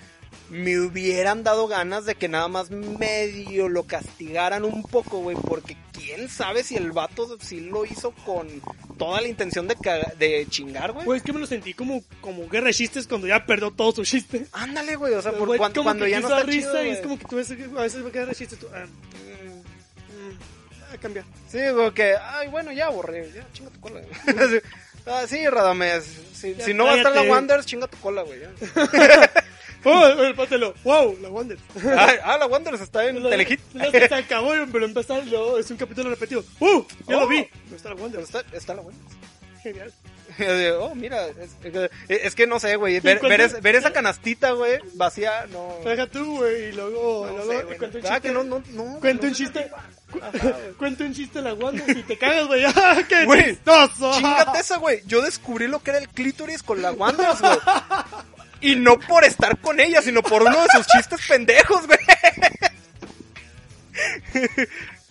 me hubieran dado ganas de que nada más medio lo castigaran un poco, güey, porque quién sabe si el vato sí lo hizo con toda la intención de, chingar, güey.
Pues es que me lo sentí como, como guerra de chistes cuando ya perdió todo su chiste.
Ándale, güey, o sea, por
como
cuando
que
ya no está
risa
chido,
y es como que tú ves que a veces guerra de chistes tú, ah, mm, mm, a cambiar.
Sí, como que, ay, bueno, ya borré, ya, chinga tu cola. ah, sí, Radames, si, no va a estar la. Wanderers, chinga tu cola, güey.
Oh, el pátelo, wow, la Wonder.
ah, ah, la Wanderers está en
La-
Telehit.
la se acabó, pero empezar es un capítulo repetido. ¡Uh! Ya
Oh.
lo vi. Está la Wonder.
Está, está la Wanderers.
Genial.
oh, mira, es, es que no sé, güey. Ver,
¿cuánto-
ver, es- ver esa canastita, güey, vacía, no.
Deja tú, güey, y luego,
No
luego
sé,
cuenta un
ah,
chiste.
que no, no, no.
Cuenta
no
un chiste. cu- Cuenta un chiste la Wanda y te cagas, güey. ¡Ah, qué
Güey,
chistoso!
Chingate esa, güey. Yo descubrí lo que era el clítoris con la Wanders, güey. Y no por estar con ella, sino por uno de sus chistes pendejos, güey.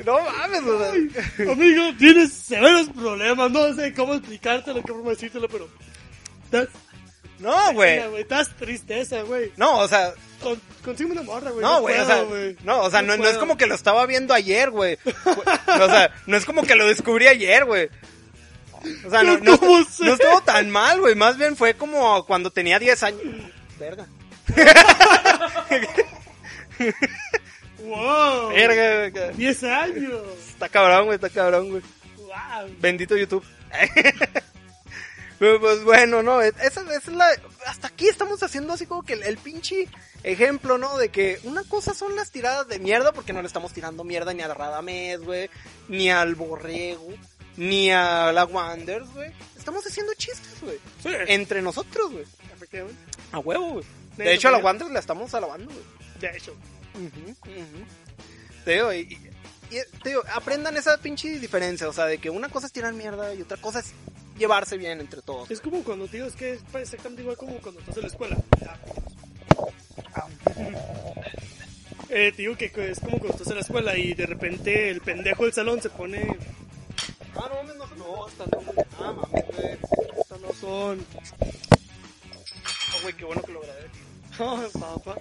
No mames, güey.
Amigo, tienes severos problemas. No sé cómo explicártelo, qué forma decírtelo, pero. Estás.
No, güey.
Estás tristeza, güey.
No, o sea,
Con, consigue una morra, güey.
no, güey, o sea,
güey.
no, o sea, no, no es como que lo estaba viendo ayer, güey. O sea, no es como que lo descubrí ayer, güey. O sea, no, estuvo tan mal, güey. Más bien fue como cuando tenía 10 años. Verga.
¡Wow!
Verga, güey.
10 años.
Está cabrón, güey, está cabrón, güey.
¡Wow!
Bendito YouTube. Pues bueno, no, esa, esa es la... Hasta aquí estamos haciendo así como que el, el pinche ejemplo, ¿no? De que una cosa son las tiradas de mierda, porque no le estamos tirando mierda ni a Radamés, güey, ni al Borrego, ni a la Wanders, güey. Estamos haciendo chistes, güey.
Sí.
Entre nosotros, güey.
Efectivamente.
A huevo, güey. De hecho, a la. Wanders la estamos alabando, güey.
De hecho.
Te digo, y, y- y, te digo, aprendan esa pinche diferencia, o sea, de que una cosa es tirar mierda y otra cosa es llevarse bien entre todos.
Es como cuando, tío, es que es exactamente igual como cuando estás en la escuela. Eh, te digo que es como cuando estás en la escuela y de repente el pendejo del salón se pone.
Ah, no mames, no, no, estas no, güey. Ah, mames, güey.
Estas no son.
Ah, güey, qué bueno que lo grabé.
Papá.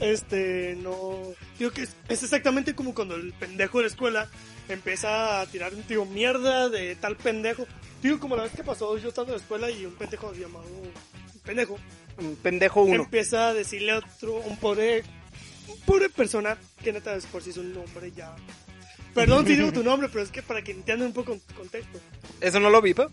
Este, no. Digo que es, es exactamente como cuando el pendejo de la escuela empieza a tirar un tío mierda de tal pendejo. Digo, como la vez que pasó, yo estando en la escuela y un pendejo llamado. Un pendejo.
Un pendejo uno.
Empieza a decirle a otro, un pobre. Un pobre persona, que neta es por si es un nombre ya. Perdón si digo tu nombre, pero es que para que entiendan un poco contexto.
¿Eso no lo vi, pero?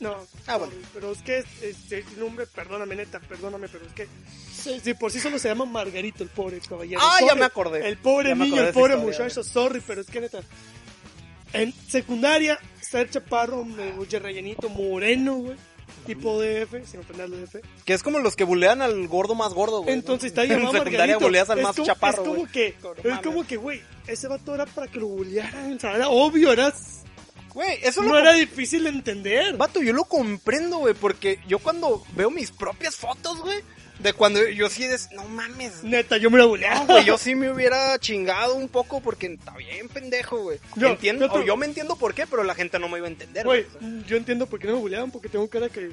No,
Ah, bueno.
pero es que es, es- es un nombre, perdóname neta, perdóname, pero es que si, si por sí solo se llama Margarito el pobre caballero.
Ah, ya me acordé.
El pobre niño, el pobre
historia,
muchacho, sorry, pero es que neta. En secundaria, ser chaparro, me- rellenito, moreno, güey. Tipo DF, sin ofender al DF.
Que es como los que bulean al gordo más gordo, güey.
Entonces está
En
llamado
secundaria
Margarito.
buleas al
Es
más
como-
chaparro,
Es como
güey.
que, es como que, güey, ese vato era para que lo bullearan. o sea, era obvio, era,
Güey, eso
no
lo
era difícil de entender.
Vato, yo lo comprendo, güey, porque yo cuando veo mis propias fotos, güey, de cuando yo sí es, no mames.
Neta, yo me la bulleaba.
No, güey, yo sí me hubiera chingado un poco porque está bien pendejo, güey.
Yo-
Entiendo,
yo te-
o yo me entiendo por qué, pero la gente no me iba a entender,
Güey,
güey.
yo entiendo por qué no me bulleaban, porque tengo cara que...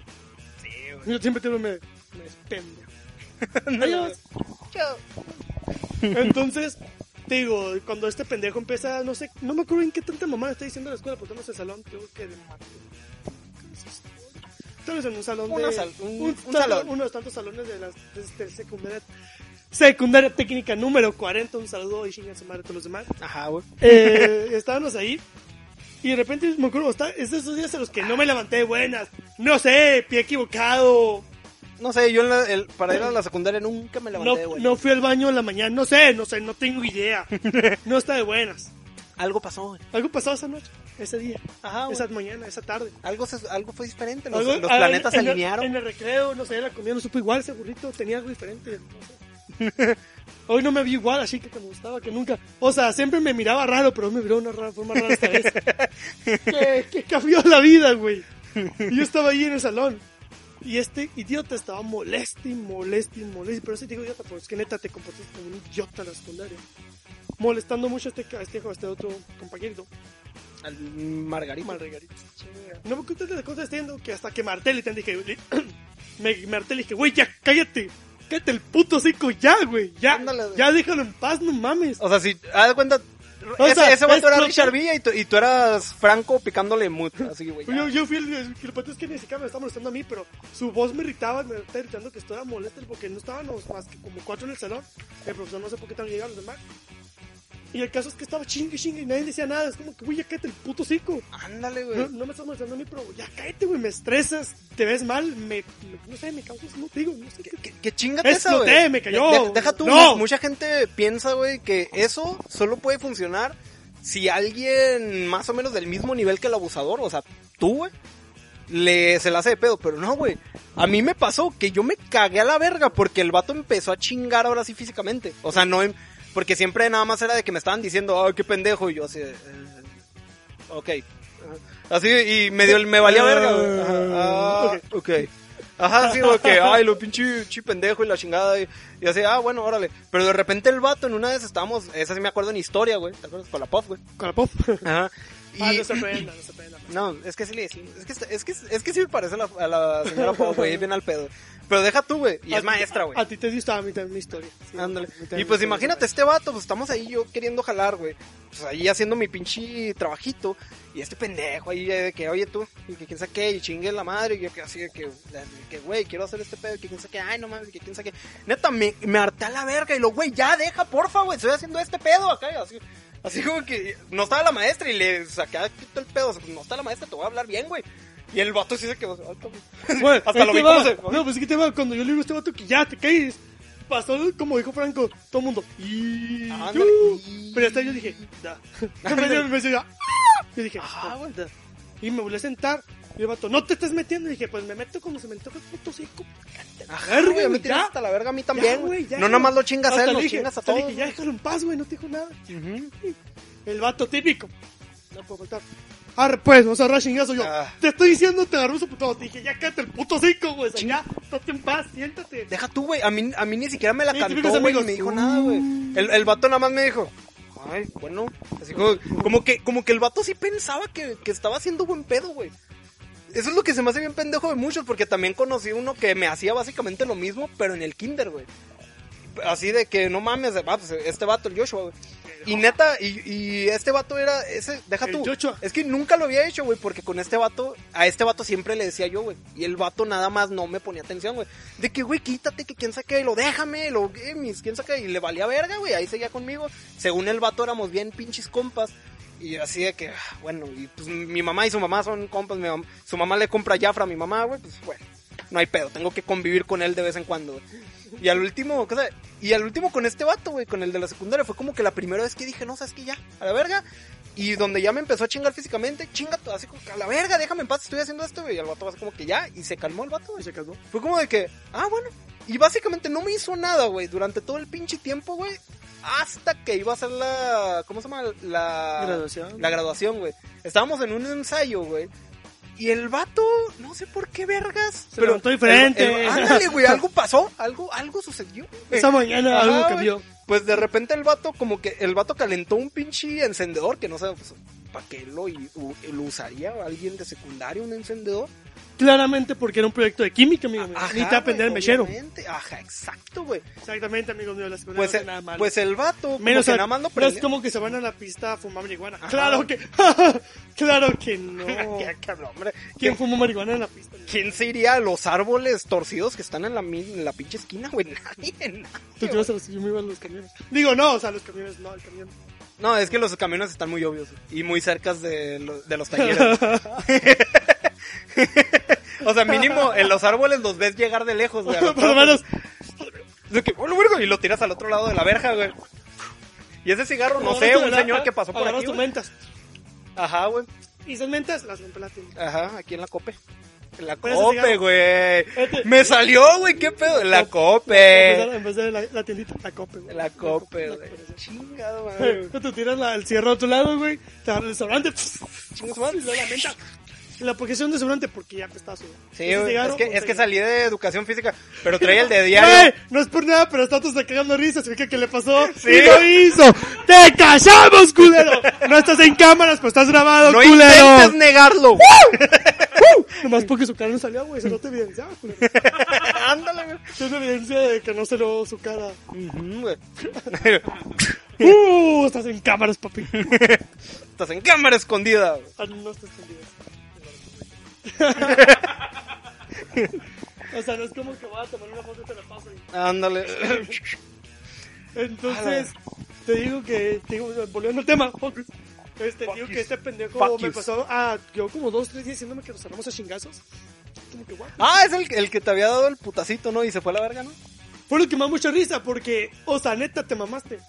Sí,
Yo siempre tengo me... me pendejo.
güey.
Adiós.
Chao.
Entonces, te digo, cuando este pendejo empieza, no sé, no me acuerdo en qué tanta mamá está diciendo en la escuela, porque no sé el salón, tengo que de Tal vez en un salón
Una
de...
sal- un- un
tanto-
salón.
Uno de tantos salones de la de este, secundaria... Secundaria técnica número 40, un saludo y chingan su madre a todos los demás.
Ajá, güey.
Eh, estábamos ahí y de repente me acuerdo, está, es de esos días en los que no me levanté de buenas. No sé, pie equivocado.
No sé, yo en la- el- para ir a la secundaria nunca me levanté,
No,
güey.
no fui al baño en la mañana. No sé, no sé, no tengo idea. No está de buenas.
Algo pasó.
Algo pasó esa noche, ese día,
Ajá, güey.
esa mañana, esa tarde.
Algo, se- algo fue diferente, los,
Algo-
los
ah,
planetas se
el-
alinearon.
En el recreo, no sé, la comida no supo igual, ese burrito tenía algo diferente. no sé. Hoy no me vi igual, así que me gustaba que nunca. O sea, siempre me miraba raro, pero me miró una rara, forma rara esta vez. que, que cambió la vida, güey. Yo estaba ahí en el salón. Y este idiota estaba molesto y molesto y molesto. Pero ese digo idiota, pues es que neta te comportaste como un idiota en la secundaria. Molestando mucho a este, a este, a este otro compañerito.
Al Margarito.
Margarito. No me cuentes de cosas diciendo que hasta que Martel te dije, me Martel dije, güey, ya cállate. Cállate el puto hocico ya, güey. Ya,
Ándale,
ya déjalo en paz, no mames.
O sea, si, haz de cuenta,
O
ese,
sea,
ese vato era Richard Villa y tú, y tú eras Franco picándole mut, así, güey.
Yo, yo fui el, el, el pato es que ni siquiera me estaba molestando a mí, pero su voz me irritaba, me estaba irritando que estaba molesto porque no estábamos más que como cuatro en el salón. El profesor no sé por qué tan llegaron los demás. Y el caso es que estaba chingue, chingue y nadie decía nada. Es como que, güey, ya cállate el puto hocico.
Ándale, güey.
No, no me estás molestando a mí, pero ya cállate, güey, me estresas, te ves mal, me, no sé, me causas, no te digo, no sé qué.
Que, que chingate esa,
Exploté,
güey.
me cayó.
De- de- deja tú,
No.
mu- mucha gente piensa, güey, que eso solo puede funcionar si alguien más o menos del mismo nivel que el abusador, o sea, tú, güey, le, se la hace de pedo, pero no, güey. A mí me pasó que yo me cagué a la verga porque el vato empezó a chingar ahora sí físicamente. O sea, no, em- porque siempre nada más era de que me estaban diciendo, ay, qué pendejo, y yo así, de, eh, ok. Así, y me, dio, me valía verga. Ajá, ah, ok. Ajá, sí, güey, que, ay, lo pinche, chi pendejo y la chingada. Y, y así, ah, bueno, órale. Pero de repente el vato en una vez estábamos, esa sí me acuerdo en historia, güey. ¿Te acuerdas? Con la pop, güey.
Con la pop.
Ajá. Y,
Ah, no se prenda, no se prenda.
no, es que sí le decimos. Es que, es que, es que sí me parece a la, a la señora Pop, güey, bien al pedo. Pero deja tú, güey. Y
A
es
ti-
maestra, güey.
A ti te dio a mí también mi historia. Sí,
Ándale. Y pues imagínate, este vato, pues estamos ahí yo queriendo jalar, güey. Pues ahí haciendo mi pinche trabajito. Y este pendejo ahí de que, oye tú, y que quién sabe qué, y chingue la madre, y yo que así de que, güey, quiero hacer este pedo, y que quién sabe qué, ay, no mames, que quién sabe qué. Neta, me, me harté a la verga, y lo, güey, ya deja, porfa, güey, estoy haciendo este pedo acá, y así. Así como que no estaba la maestra y le saqué el pedo. sea, No está la maestra, te voy a hablar bien, güey. Y el vato sí se quedó.
Bueno,
Hasta lo vi
va.
como se.
No, pues es que te va. Cuando yo le digo a este vato que ya te caes, pasó como dijo Franco, todo el mundo. Y tú. Pero hasta yo dije, da. Me decía, "Ah". Yo dije, ah, güey, da. Y me volví a sentar. Y el vato, no te estés metiendo. Y dije, pues me meto como se me toca el puto cico.
Ajá, güey, me tiras hasta la verga a mí también, güey. No nada más lo chingas a él, lo chingas a
le
todos.
dije, ya déjalo en paz, güey, no te dijo nada. El vato típico. No puedo faltar. Arre, pues, vamos a agarrar chingazo yo.
Ah.
Te estoy diciendo, te agarró su puto. Te dije, ya cállate el puto cico, güey. O sea, ya, estate en paz, siéntate.
Deja tú, güey. A mí, a mí ni siquiera me la
Sí,
cantó, güey, ni me dijo nada, güey. El, el vato nada más me dijo, ay, bueno. Así como, como que, como que el vato sí pensaba que, que estaba haciendo buen pedo, güey. Eso es lo que se me hace bien pendejo de muchos, porque también conocí uno que me hacía básicamente lo mismo, pero en el kinder, güey. Así de que no mames, ah, pues, este vato, el Joshua, güey. Y neta, y, y este vato era ese, deja
El
tú. Es que nunca lo había hecho, güey, porque con este vato, a este vato siempre le decía yo, güey. Y el vato nada más no me ponía atención, güey. De que, güey, quítate, que quién saque, lo déjame, lo, eh, mis, quién saque, y le valía verga, güey, ahí seguía conmigo. Según el vato éramos bien pinches compas. Y así de que, ah, bueno, y pues mi mamá y su mamá son compas, mi mam- su mamá le compra Jafra a mi mamá, güey, pues bueno, no hay pedo, tengo que convivir con él de vez en cuando, güey. Y al último, cosa, y al último con este vato, güey, con el de la secundaria, fue como que la primera vez que dije, no, sabes que ya, a la verga. Y donde ya me empezó a chingar físicamente, chinga todo, así como que a la verga, déjame en paz, estoy haciendo esto, güey. Y el vato así como que ya, y se calmó el vato, güey.
Se calmó.
Fue como de que, ah, bueno. Y básicamente no me hizo nada, güey, durante todo el pinche tiempo, güey. Hasta que iba a ser la, ¿cómo se llama? La
Graduación.
La graduación, güey. Estábamos en un ensayo, güey. Y el vato, no sé por qué vergas.
Se levantó diferente.
ándale, güey, algo pasó, algo, algo sucedió.
Esa mañana
Ajá,
algo cambió.
Pues de repente el vato, como que el vato calentó un pinche encendedor, que no sé, pues, ¿para qué lo, lo usaría alguien de secundaria, un encendedor?
Claramente porque era un proyecto de química, amigo mío.
Ajá,
Necesitaba aprender el mechero.
Ajá, exacto, güey.
Exactamente, amigos míos. La
Pues,
no
el-
nada malo.
pues el vato,
Menos
nada más
no es como que se van a la pista a fumar marihuana.
Ajá.
Claro que. claro que no.
Qué cabrón, hombre.
¿Quién fumó marihuana en la pista?
¿Quién se iría a los árboles torcidos que están en la, en la pinche esquina, güey? Nadie, nadie.
Tú te ibas a los, yo me iba a los camiones. Digo, no, o sea, los camiones, no, el camión.
No, es que los camiones están muy obvios y muy cercas de, lo- de los talleres. o sea, mínimo en los árboles los ves llegar de lejos, güey.
Por lo menos.
Y lo tiras al otro lado de la verja, güey. Y ese cigarro, no sé, un señor que pasó por aquí.
tus mentas.
Ajá, güey.
Y esas mentas las rompe la tienda.
Ajá, aquí en la cope. La cope, güey.
Este-
Me salió, güey, qué pedo. La
En
cope.
En vez de la, la tiendita, la cope, güey.
La cope, güey. Chingado, güey.
Tú tiras la- el cierro a tu lado, güey. Te agarras el restaurante.
Madre.
Y la menta. La posición de sobrante porque ya apestaba su.
Sí,
cigarro,
Es que,
un
es que salí de educación física, pero traía el de diario.
No es por nada, pero está está cagando risa. Significa que le pasó.
Sí.
¡Y lo hizo! ¡Te callamos, culero! No estás en cámaras, pero estás grabado,
No
culero.
intentes negarlo.
Nomás porque su cara no salió, güey. Se no te evidenciaba, culero.
Ándale, güey.
Es evidencia de que no se lo su cara.
Güey.
¡Uh! Estás en cámaras, papi.
Estás en cámara escondida. güey.
Ah, no estás escondido. o sea, no es como que voy a tomar una foto y te la paso. y-
Ándale.
Entonces, te digo que, te digo, volviendo al tema, focus. Este, digo que este pendejo
Fuck
me pasó, ah, yo como dos, tres días diciéndome que nos armamos a chingazos. Como que, what?
Ah, es el, el que te había dado el putacito, ¿no? Y se fue a la verga, ¿no?
Fue lo que me da mucha risa, porque, o sea, neta, te mamaste.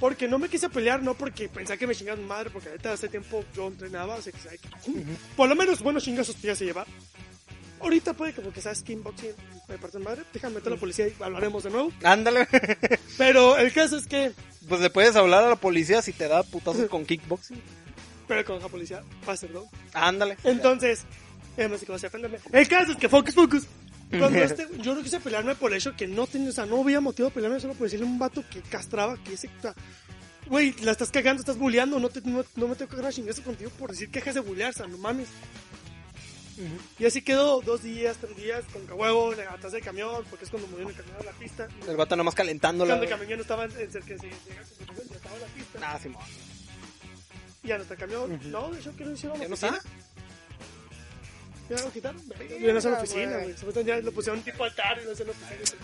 Porque no me quise pelear, no porque pensaba que me chingaban madre, porque neta hace tiempo yo entrenaba, así que, por lo menos buenos chingazos te ibas a llevar. Ahorita puede que porque sabes kickboxing me parte de madre, déjame meter a la policía y hablaremos de nuevo.
Ándale.
Pero el caso es que,
pues le puedes hablar a la policía si te da putazos con kickboxing.
pero con la policía va a ser no.
Ándale.
Entonces, eh, sé cómo se ofenderme. El caso es que Focus Focus. Cuando este, yo no quise pelearme por el hecho que no tenía, o sea, no había motivo de pelearme solo por decirle a un vato que castraba, que ese, o sea, güey, la estás cagando, estás bulleando, no, te, no, no me tengo que agarrar a chingazo contigo por decir que dejes de bullear, o sea, no mames. Y así quedó dos días, tres días, con huevo atrás del camión, porque es cuando murió el camión a la pista.
El vato nomás calentándola.
Cuando el camión ya no estaba en cerca de estaba en la pista.
Ah, sí, mo.
Ya no está el camión. No, de hecho que no hicieron
¿Ya no está?
Ya lo quitaron. Ya no está en la oficina,
güey.
Ya lo pusieron tipo altar y no sé lo oficina.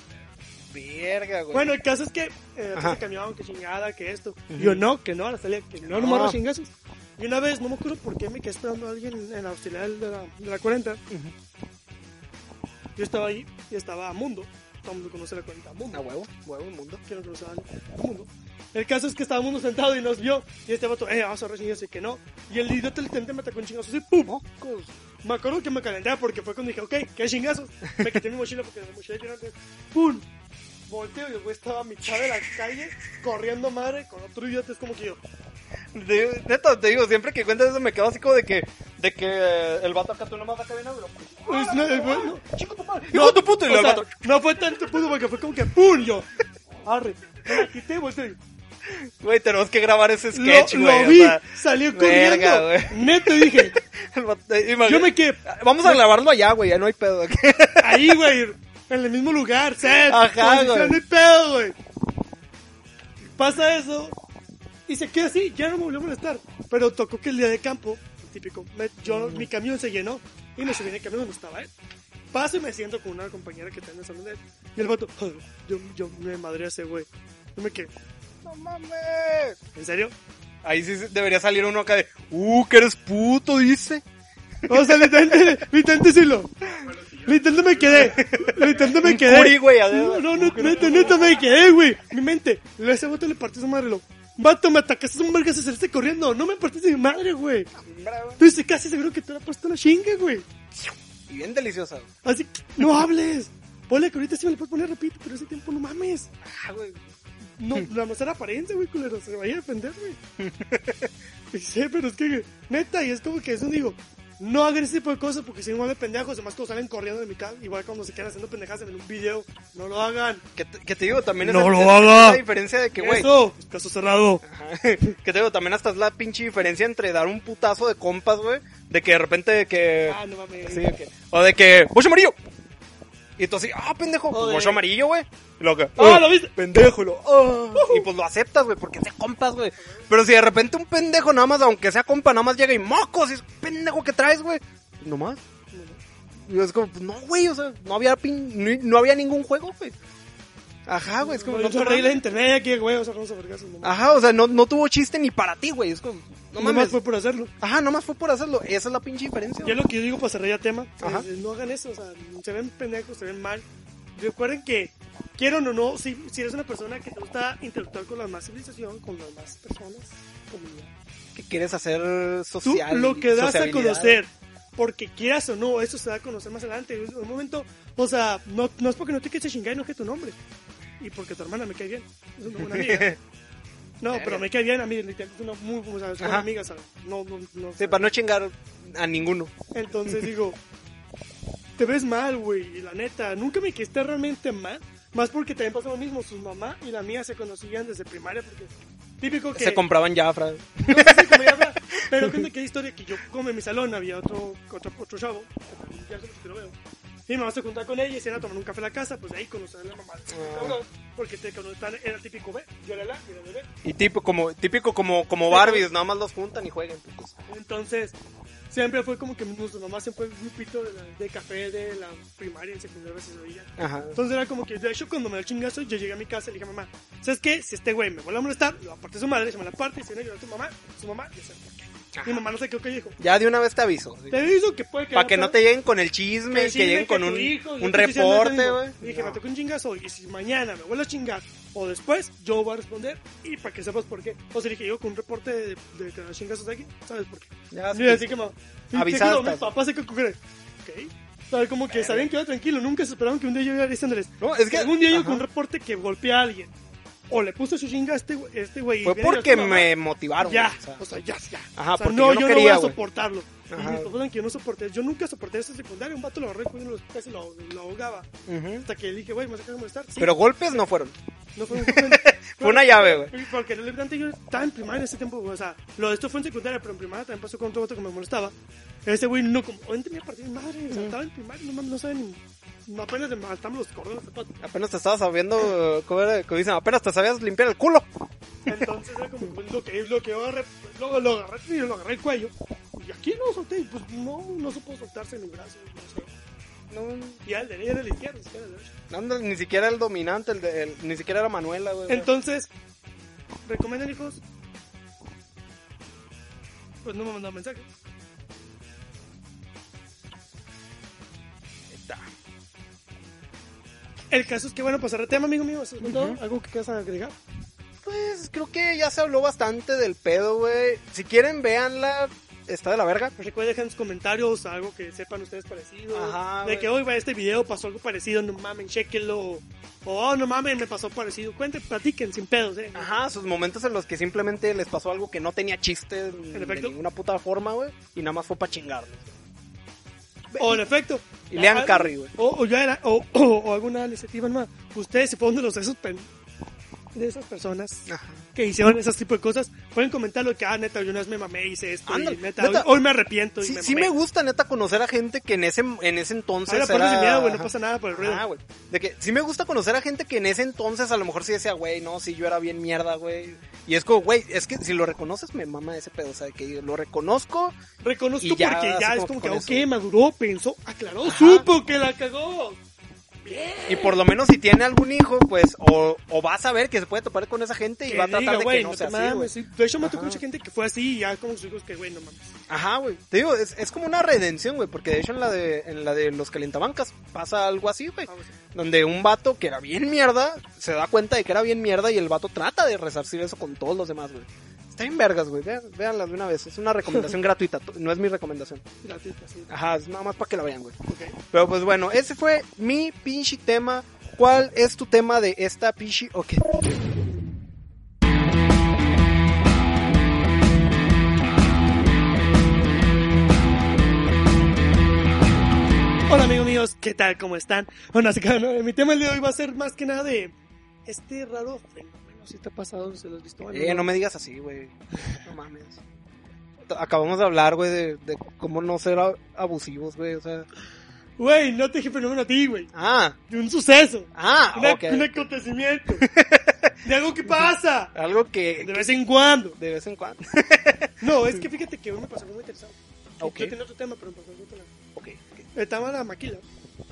Verga, güey.
Bueno, el caso es que eh, el camión, que chingada, que esto.
Ujú.
Yo no, que no, a la salida, que no, no
No.
chingazos. Y una vez, no me acuerdo por qué me quedé esperando a alguien en la hostilidad de la, de la 40. Yo estaba ahí y estaba Mundo. Todo el mundo conoce la 40 Mundo.
A huevo, huevo, mundo.
Que no conoce a Mundo. El caso es que estaba Mundo sentado y nos vio. Y este vato, eh, vamos a chingazos. Y que no. Y el idiota literalmente me atacó un chingazo así, ¡pum! Me acuerdo que me calenté porque fue cuando dije, ok, ¿qué chingazos? Me quité mi mochila porque mi mochila antes. ¡Pum! Volteo y el güey estaba a mitad de la calle corriendo madre con otro idiota. Es como que yo,
De- neta, te digo, siempre que cuentas eso me quedo así como de que, de que eh, el vato acá tú nomás acá viene, bro.
Pues, no, el güey, no.
Hijo de tu puta, y
o
el vato.
no fue tanto puto porque fue como que ¡pum! Yo, arre. Volteo y
Güey, tenemos que grabar ese
lo,
sketch,
lo
güey. o
vi,
sea,
salió
verga,
corriendo.
güey.
Neto dije,
El eh,
yo me quedé
Vamos a grabarlo allá, güey, ya no hay pedo.
ahí, güey, en el mismo lugar, set,
Ajá, güey.
no hay pedo, güey. Pasa eso y se queda así, ya no me volvió a molestar. Pero tocó que el día de campo, típico, me- yo, mi camión se llenó y me subí en el camión donde estaba él. Paso y me siento con una compañera que está en el salón de él. Y el vato, "Joder, yo, yo me madré a ese güey. Yo me quedé,
No mames.
¿en serio?
Ahí sí debería salir uno acá de, uh, que eres puto, dice.
O sea, literalmente, literalmente sí lo. Literalmente me quedé. Literalmente me quedé.
curi, güey.
No, no, no, neta, neta me quedé, güey. Mi mente. Ese vato le partió su madre, lo. Vato, me atacaste un verga, se saliste corriendo. No me partiste mi madre, güey. Tú estoy casi seguro que te la puesto la chinga, güey.
Y bien deliciosa. güey.
Así que, no hables. Ponle que ahorita sí me le puedes poner repito, pero ese tiempo no mames.
Ah, güey.
No, nada más era apariencia, güey, culero. Se vaya a defender, güey. Sí, pero es que, neta, y es como que eso digo. No hagan ese tipo de cosas porque si no de pendejos, además todos salen corriendo de mi casa. Igual cuando se quedan haciendo pendejadas en un video, no lo hagan.
Que te, que te digo, también es
No
el-
lo
es
haga.
la diferencia de que, güey.
Eso, caso cerrado.
Ajá. Que te digo, también hasta es la pinche diferencia entre dar un putazo de compas, güey. De que de repente de que.
Ah, no mames.
O de que. ¡Bocho amarillo! Y tú así, ah, pendejo, pues bocho amarillo, güey. Y luego que,
Ah, ¿lo viste?
Pendejo, y lo, ah. Y pues lo aceptas, güey, porque sea compas, güey. Pero si de repente un pendejo nada más, aunque sea compa, nada más llega y mocos, y es pendejo que traes, güey. No más. Y es como, pues no, güey, o sea, no había pin, no, no había ningún juego, güey. Ajá, güey, es como,
No,
no
arreglé
mames.
internet aquí, güey, o sea, vamos a vergas.
Ajá, o sea, no, no tuvo chiste ni para ti, güey. Es como, no mames.
más fue por hacerlo.
Ajá, nomás fue por hacerlo. Esa es la pinche diferencia.
Y es lo que yo digo para cerrar ya tema.
Ajá.
eh, no hagan eso, o sea, se ven pendejos, se ven mal. Recuerden que, quieran o no, si, si eres una persona que te gusta interactuar con la más civilización, con las más personas, comunidad.
que quieres hacer
Tú
social.
lo que das a conocer, porque quieras o no, eso se da a conocer más adelante. En un momento, o sea, no, no es porque no te quieres chingar y no que tu nombre. Y porque tu hermana me cae bien. Es una buena amiga. No, pero me cae bien a mí, es una muy o sea, es buena
Ajá.
amiga, ¿sabes? No, no, no.
Sí, para no chingar a ninguno.
Entonces digo, te ves mal, güey, y la neta, nunca me quedé realmente mal. Más porque también pasó lo mismo, su mamá y la mía se conocían desde primaria, porque típico que...
Se compraban Jafra.
No sé si como ya habla, pero cuenta que hay historia que yo como en mi salón había otro, otro, otro chavo, ya mucho que lo veo. Mi mamá se juntaba con ella y se iban a tomar un café a la casa, pues ahí conocían a la mamá. de
Ah.
porque te conocían, era el típico B, yo era la, yo era el bebé.
Y tipo como, típico como, como Barbies, nada más los juntan y juegan. pues.
Entonces, siempre fue como que nuestra mamá siempre fue un grupito de, la- de café de la primaria y secundaria se veía.
Ajá.
Entonces era como que, de hecho, cuando me dio el chingazo, yo llegué a mi casa y le dije a mamá, ¿sabes qué? Si este güey me vuelve a molestar, lo aparte de su madre, se me la parte y si no llora tu mamá, su mamá, por qué. Mi mamá no sé qué qué dijo.
Ya de una vez te aviso.
Te aviso que puede que
Para que no te lleguen con el chisme, que,
chisme,
lleguen con un,
hijo,
un reporte, güey.
Dije, me tocó un chingazo y si mañana me vuelve a chingar o después, yo voy a responder y para que sepas por qué. O sea, dije yo con un reporte de, de que los chingazos de aquí, ¿sabes por qué?
Ya, sí.
así te
Avisaste.
digo, mi papá se que ocurre. Ok. O sea, como que sabían que iba tranquilo, nunca se esperaban que un día yo iba diciéndoles.
No, es que-
algún día yo con un reporte que golpeé a alguien. O le puse su chinga a este güey. Este güey y
Fue
y
porque
mamá,
me motivaron.
Ya,
o sea.
o sea, ya, ya.
Ajá,
o sea,
porque
no,
yo no
yo
quería,
no voy a soportarlo. Y
Ajá.
mis papás saben que yo no soporté. Yo nunca soporté esa secundaria. Un vato lo agarré cuando los casi lo, lo ahogaba.
Ujú.
Hasta que le dije, güey, me vas a molestar. Sí.
Pero golpes no fueron.
No fue un
Fue una llave, güey.
Porque realmente yo estaba en primaria en ese tiempo, güey, o sea, lo de esto fue en secundaria, pero en primaria también pasó con otro vato que me molestaba. Ese güey no, como, hoy tenía partido de madre, o sea, estaba en primaria, no no sabe ni, apenas le matamos los cordones de pato.
Apenas te estabas sabiendo, ¿cómo, era? ¿Cómo dicen? Apenas te sabías limpiar el culo.
Entonces era como pues, lo que, lo que yo agarré, luego lo agarré, y lo agarré el cuello, y aquí lo solté, pues no, no supo soltarse mi brazo, no sé.
No,
Y el de era el izquierdo, ni siquiera el derecho.
anda, ni siquiera el dominante, el de- el- ni siquiera era Manuela, güey.
Entonces, ¿recomiendan hijos? Pues no me mandaron mensaje. El caso es que, bueno, pasar el tema, amigo mío. ¿Eso es todo? ¿Algo que quieras agregar?
Pues creo que ya se habló bastante del pedo, güey. Si quieren, véanla. Está de la verga.
Recuerden dejar en los comentarios algo que sepan ustedes parecido.
Ajá,
de
güey.
que hoy va este video pasó algo parecido, no mamen, chequenlo. O oh, no mamen, me pasó parecido. Cuenten, platiquen sin pedos, eh.
Ajá, sus momentos en los que simplemente les pasó algo que no tenía chiste
¿En
de ninguna puta forma, güey. Y nada más fue para chingarlos.
O en efecto.
Y lean Carrie, güey.
O, o ya era, o, o, o alguna iniciativa más. Ustedes, fueron de los de esos pen- de esas personas que hicieron ese tipo de cosas, pueden comentar lo que, ah, neta, yo una vez me mamé, hice esto, y neta,
neta,
hoy, hoy me arrepiento y
Sí,
me
sí
mamé.
me gusta, neta, conocer a gente que en ese, en ese entonces.
Ahora ponle
era-
sin miedo, güey, no
Ajá.
pasa nada por el ruido.
Ah, güey. De que sí me gusta conocer a gente que en ese entonces a lo mejor sí decía, güey, no, sí, yo era bien mierda, güey. Y es como, güey, es que si lo reconoces, me mama ese pedo, o sea, que lo reconozco.
Reconozco
ya,
porque ya es
como
como
que
ok,
eso.
maduró, pensó, aclaró, supo que la cagó.
Y por lo menos si tiene algún hijo, pues, o, o va a saber que se puede topar con esa gente y
Que
va a tratar
diga,
de que no,
no
sea así, güey.
mames. sí. De hecho, me tocó mucha gente que fue así y ya como sus hijos que, güey, no mames.
Ajá, güey. Te digo, es, es como una redención, güey, porque de hecho en la de, en la de los calentabancas pasa algo así, güey.
Ah,
Donde un vato que era bien mierda, se da cuenta de que era bien mierda y el vato trata de resarcir eso con todos los demás, güey. Está bien vergas, güey. Vean, véanla de una vez. Es una recomendación gratuita, no es mi recomendación.
Gratuita, sí.
Ajá, es nada más para que la vean, güey.
Ok.
Pero pues bueno, ese fue mi pinche tema. ¿Cuál es tu tema de esta pinche? Ok.
Hola amigos míos, ¿qué tal? ¿Cómo están? Bueno, así que no, mi tema el de hoy va a ser más que nada de este raro fenómeno, si te ha pasado, se lo has visto.
Eh, no me digas así, güey. No mames. Acabamos de hablar, güey, de, de cómo no ser abusivos, güey. O sea.
Güey, no te dije fenómeno a ti, güey.
Ah,
De un suceso.
ah,
Una-
ok.
Un acontecimiento. de algo que pasa.
Algo que.
De vez en cuando.
De vez en cuando.
No, es que fíjate que hoy me pasó algo muy interesante.
Ok.
Yo tenía otro tema, pero me pasó algo interesante.
ok.
Estaba la maquila.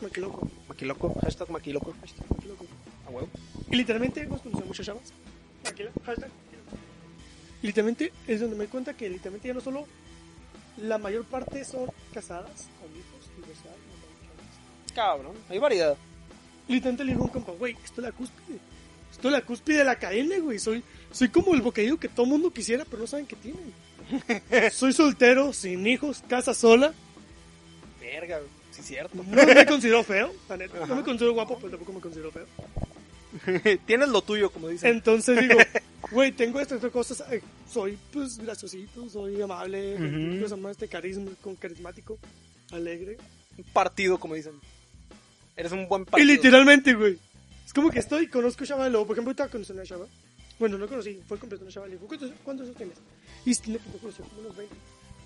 Maquiloco.
Maquiloco. Hashtag maquiloco.
Maquiloco.
A huevo.
Y literalmente hemos conocido muchas chavas. Maquila. Hashtag. Y literalmente es donde me di cuenta que literalmente ya no solo la mayor parte son casadas con hijos, divorciadas, no.
Cabrón. Hay variedad.
Literalmente le digo a un compa, güey, esto es la cúspide. Esto es la cúspide de la cadena, güey. Soy, soy como el bocadillo que todo mundo quisiera, pero no saben que tienen. soy soltero, sin hijos, casa sola.
Verga, güey. Sí, cierto.
No me considero feo, la neta. No me considero guapo, pero tampoco me considero feo.
Tienes lo tuyo, como dicen.
Entonces digo, güey, tengo estas cosas. ay, soy, pues, graciosito, soy amable,
Ujú.
pues, más este carisma, con carismático, alegre.
Un partido, como dicen. Eres un buen
Y
partido.
literalmente, güey. Es como que estoy, conozco a Chava, luego, por ejemplo, ahorita conocí a una Chava. Bueno, no conocí, fue completo una digo, ¿cuántos, tienes? Y tiene que conoció como unos 20.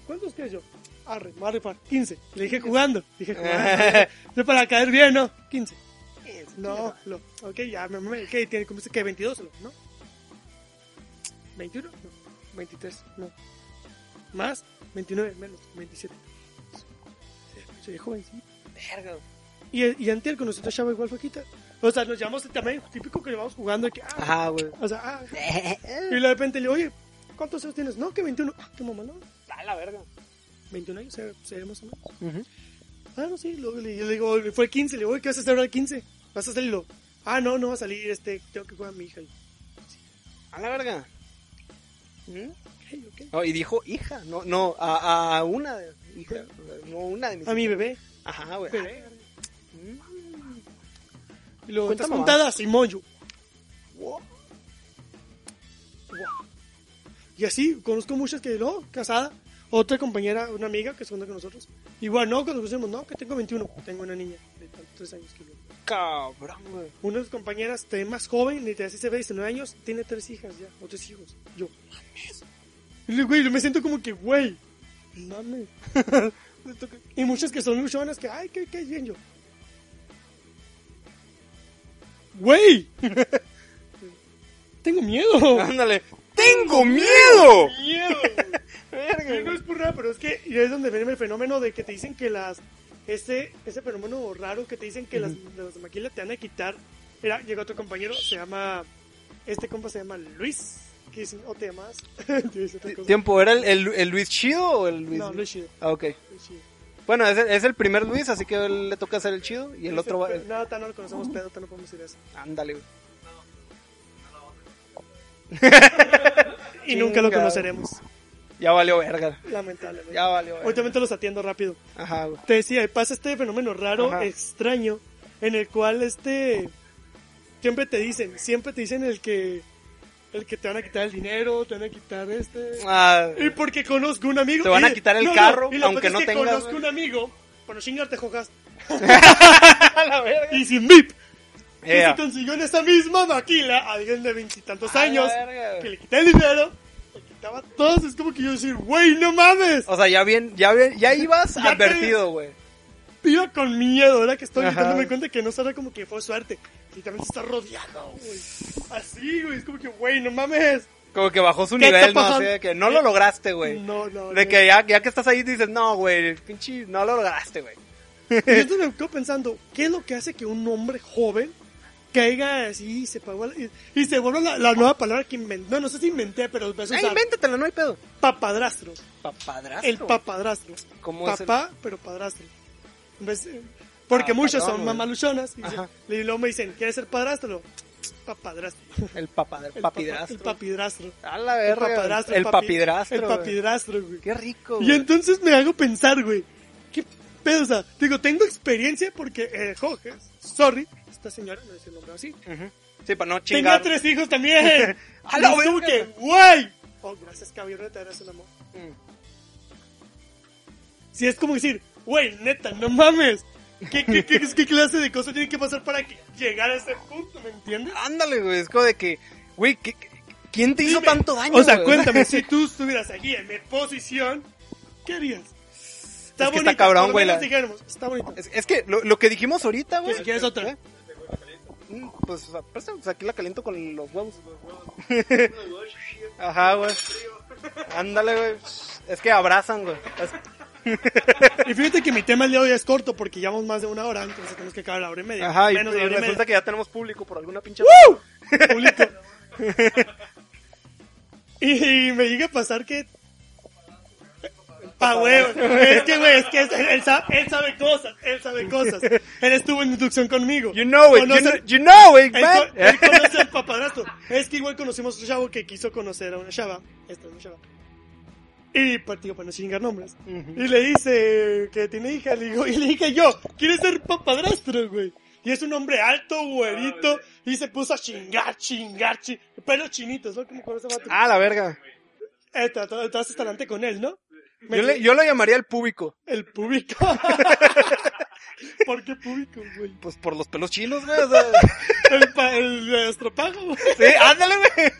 ¿Cuántos quieres yo? Arre, me voy a rifar, 15. Le dije jugando, dije jugando. Para caer bien, ¿no? 15. No, lo, ok, ya, me, me, ¿qué? ¿Tiene como que 22, ¿no? 21, no. 23, no. Más, 29, menos, 27. Soy joven, sí.
Verga.
Y, y antes a otra chava igual flaquita. O sea, nos llamamos también, típico que vamos jugando. y Que, ah,
Ajá, güey.
O sea, ah. y de repente le digo, oye, ¿cuántos años tienes? No, que 21. Ah, qué mamá, no.
A la verga.
21 años, se- seremos o menos.
Ujú.
Ah, no, sí. Luego le, yo le digo, fue el 15. Le digo, ¿qué vas a hacer ahora el 15? ¿Vas a salirlo? Ah, no, no va a salir, este, tengo que jugar a mi hija.
A la verga. ¿Mm?
ok, ok.
Oh, y dijo hija, no, no, a, a una de, hija, no una de mis
A mi
hijas.
bebé.
Ajá, güey.
Verga. Y luego, estás
mamás.
juntada, Simón, yo. Wow. Wow. Y así, conozco muchas que, no, casada. Otra compañera, una amiga que se junta con nosotros. Igual, no, cuando nos no, que tengo 21. Tengo una niña de tantos tres años que yo.
Cabrón, güey.
Una de sus compañeras, te más joven, ni te ve, 19 años, tiene tres hijas ya, o tres hijos. Yo, mames. Y le- güey, yo me siento como que, güey, mames. y muchas que son luchonas que, ay, qué, qué bien yo. Güey. Tengo miedo.
Ándale. ¡Tengo miedo!
miedo.
Verga,
no es por nada, pero es que y es donde viene el fenómeno de que te dicen que las ese ese fenómeno raro que te dicen que las los de maquila te van a quitar. Mira, llega otro compañero, se llama este compa se llama Luis, que dicen, o te llamas.
¿Tiempo era el, el, el Luis Chido o el Luis?
No, Luis Chido.
Ah, ok.
Luis Chido.
Bueno, es el, es el primer Luis, así que él le toca hacer el chido y el
Ese
otro va.
pe- No, tan no lo conocemos pedo, tan no podemos decir eso.
Ándale, güey.
Y nunca lo conoceremos,
Ya valió verga.
lamentablemente.
Ya valió verga.
Te los atiendo rápido.
Ajá, güey.
Te decía, pasa este fenómeno raro,
Ajá.
extraño, en el cual este siempre te dicen, siempre te dicen el que el que te van a quitar el dinero, te van a quitar este
Ah,
y porque conozco un amigo
Te van a quitar el carro,
y
aunque no
es que
tengas,
conozco un amigo, bueno, chingarte jojas.
la verga.
y sin VIP. Que
Ea.
se consiguió en esa misma maquila a alguien de veintitantos años
verga.
que le quité el dinero, quitaba todo, es como que yo decir, güey, no mames.
O sea, ya bien, ya bien, ya ibas
Ya
advertido, güey.
Iba con miedo, ahora que estoy dándome cuenta que no será como que fue suerte. Y también se está rodeado, güey. Así, güey, es como que, güey, no mames.
Como que bajó su
¿Qué está
nivel, ¿no? Así de que no lo lograste, güey.
No, no,
De
no.
que ya, ya que estás ahí dices, no, güey, pinche, no lo lograste, güey.
Y entonces me quedo pensando, ¿qué es lo que hace que un hombre joven caiga así y se, pagó la- y, y se vuelva la, la nueva palabra que inventé? No, no sé si inventé, pero empecé a
Ah,
usar.
invéntatela, no hay pedo.
Papadrastro.
Papadrastro.
El papadrastro.
¿Cómo es el-
Papá, pero padrastro. Porque
Ah,
muchos
perdón,
son mamaluchonas. Y, dicen- y luego me dicen, ¿quieres ser padrastro? Papadrastro.
El papa, el
El papa-
papidrastro.
El papidrastro.
A la
El
verga.
papadrastro.
El
papi-
papidrastro.
El
güey.
papidrastro, güey.
Qué rico,
Y
güey.
entonces me hago pensar, güey. ¿Qué pedo? O sea, digo, tengo experiencia porque, eh, Jorge, sorry, esta señora, no es el nombre así.
Ujú. Sí, para no
Tenía
chingar.
tres hijos también.
A la
que, güey. Oh, gracias, caballero, te harás el amor.
Mm.
Si es como decir, güey, neta, no mames. ¿Qué, qué, qué, qué clase de cosas tiene que pasar para que llegar a ese punto, me entiendes?
Ándale, güey. Es como de que, güey, ¿qué- qué- ¿quién te hizo
Dime,
tanto daño?
O sea,
güey?
cuéntame, si tú estuvieras aquí en mi posición, ¿qué harías? Está
Es que está
bonita,
cabrón, güey, la-
está bonita.
Es, es que lo, lo que dijimos ahorita, güey.
Si quieres otra.
¿Eh? Mm, Pues, pues, aquí la caliento con los huevos. Ajá, güey. Ándale, güey. Es que abrazan, güey. Es-
Y fíjate que mi tema el día de hoy es corto porque llevamos más de una hora, entonces tenemos que acabar la hora y media.
Ajá, y,
menos de
y
la hora y
resulta
media.
que ya tenemos público por alguna pinche...
Público. y, me llega a pasar que. Ah, güey, es que, güey, es que él, sabe, él sabe cosas, él sabe cosas. Él estuvo en inducción conmigo.
You know it, you
Conoce-
know, you know it,
Él,
man.
él conoce al papadrastro. Es que igual conocimos a un chavo que quiso conocer a una chava. Esta es una chava. Y, pues, digo, para no chingar nombres. Y le dice que tiene hija. Le digo, y le dije yo, ¿quieres ser papadrastro, güey? Y es un hombre alto, güerito. Y se puso a chingar, chingar, chingar. Pelos chinitos, ¿no? Como con ese vato.
Ah, la verga.
Eh, te- te- te haces talante con él, ¿no?
Yo, le, yo lo llamaría el público.
El público. ¿Por qué público, güey?
Pues por los pelos chinos, güey. o sea.
El, pa- el estropajo, güey.
Sí, ándale, güey.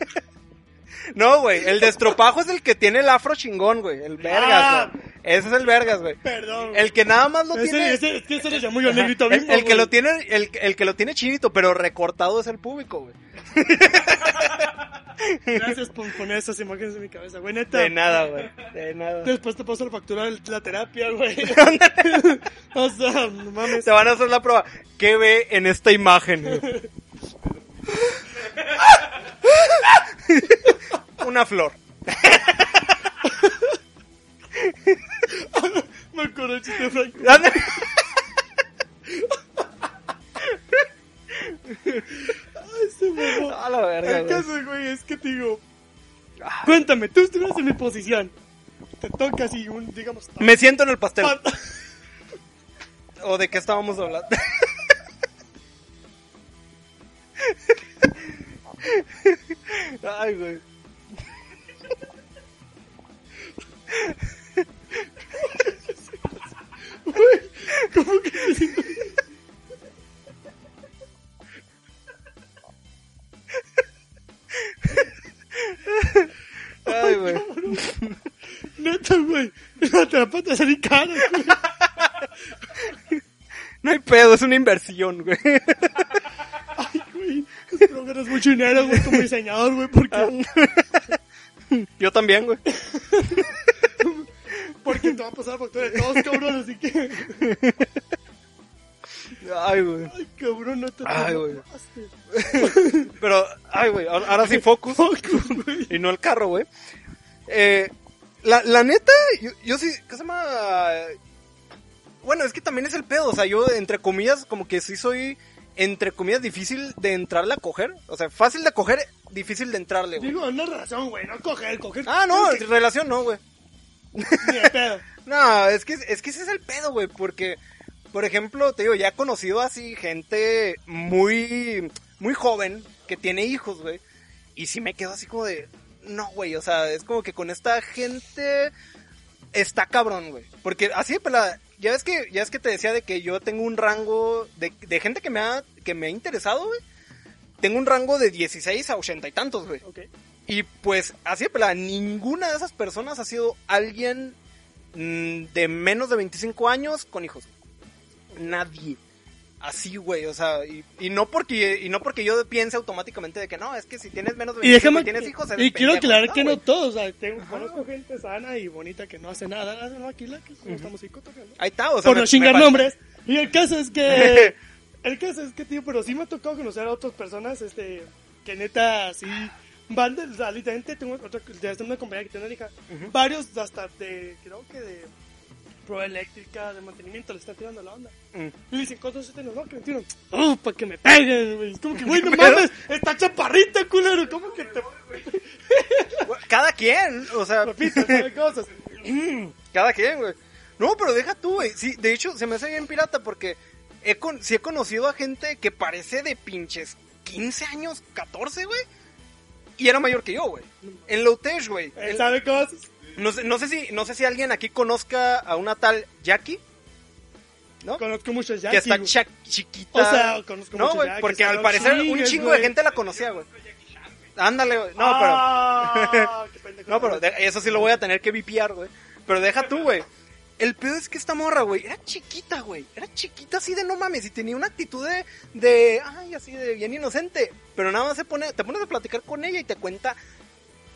No, güey, el de estropajo es el que tiene el afro chingón, güey. El vergas,
Ah.
güey. Ese es el vergas, güey.
Perdón.
El que nada más lo
Ese,
tiene...
ese, es que ese lo llamó yo negrito
el,
mismo,
el que
güey.
lo tiene, el, el que lo tiene chinito, pero recortado es el público, güey.
Gracias por poner esas imágenes en mi cabeza, güey, neta.
De nada, güey. De nada.
Después te paso la factura de la terapia, güey. o sea, no mames.
Te van a hacer la prueba. ¿Qué ve en esta imagen? güey? Una flor.
Me acuerdo el chiste de Franco.
Ándale.
Ay, se mamó.
A la verga,
El
güey.
caso, güey, es que te digo... Cuéntame, tú estuvieras en mi posición. Te toca así un, digamos...
Me siento en el pastel.
pa-
¿O de qué estábamos hablando? Ay, güey.
¿Cómo que?
Ay, güey.
Neta, güey. La trampa te salí cara, güey.
No hay pedo, es una inversión, güey.
Ay, güey. Espero ganas mucho dinero, güey, como diseñador, güey, porque...
Yo también, güey.
Porque te va a pasar factura de todos, cabrón, así que...
Ay, güey.
Ay, cabrón, no te
Ay, güey. Pero, ay, güey, ahora sí focus. y no el carro, güey. Eh, la, la neta, yo, yo sí, ¿qué se llama? Bueno, es que también es el pedo, o sea, yo, entre comillas, como que sí soy, entre comillas, difícil de entrarle a coger. O sea, fácil de coger, difícil de entrarle, güey.
Digo, una relación, güey, no coger, coger...
Ah, no, relación no, güey.
Ni de pedo.
No, es que, es que ese es el pedo, güey, porque, por ejemplo, te digo, ya he conocido así gente muy, muy joven que tiene hijos, güey, y sí me quedo así como de, no, güey, o sea, es como que con esta gente está cabrón, güey, porque así pelada, ya ves que, ya es que te decía de que yo tengo un rango de, de gente que me ha, que me ha interesado, güey, tengo un rango de 16 a 80 y tantos, güey.
Ok.
Y pues, así de ninguna de esas personas ha sido alguien mm, de menos de 25 años con hijos. Nadie. Así, güey, o sea, y, y no porque y no porque yo piense automáticamente de que no, es que si tienes menos de
Y
25
déjame,
y tienes hijos, eres
y quiero aclarar
No,
que no todos, o sea, tengo, conozco gente sana y bonita que no hace nada, no, aquí la que como estamos ahí cotorreando.
Ahí está, o sea,
Por no chingar nombres. Y el caso es que, el caso es que, tío, pero sí me ha tocado conocer a otras personas, este, que neta, así, o sea, literalmente tengo otra, de una compañía que tiene hija, varios hasta de, creo que de prueba eléctrica, de mantenimiento, le están tirando la onda.
Mm.
Y dicen, ¿cuántos se? No, que me tiran. Oh, para que me peguen, güey. Es como que, güey, no mames, está chaparrita, culero. ¿Cómo que te.?
Cada quien, o sea,
Repito, cosas.
Cada quien, güey. No, pero deja tú, güey. Sí, de hecho, se me hace bien pirata porque he con, sí he conocido a gente que parece de pinches 15 años, 14, güey. Y era mayor que yo, güey. En low tech, güey.
Él sabe cosas.
No sé, no sé si, no sé si alguien aquí conozca a una tal Jackie. ¿No?
Conozco muchos ya.
que está cha- chiquita.
O sea, conozco
No,
Jackies,
porque al parecer un chingo de gente la conocía, güey. Ándale, güey. No,
Ah,
pero. no, pero de- eso sí lo voy a tener que vipiar, güey. Pero deja tú, güey. El pedo es que esta morra, güey, era chiquita, güey. Era chiquita así de no mames. Y tenía una actitud de, de. Ay, así de bien inocente. Pero nada más se pone. Te pones a platicar con ella y te cuenta.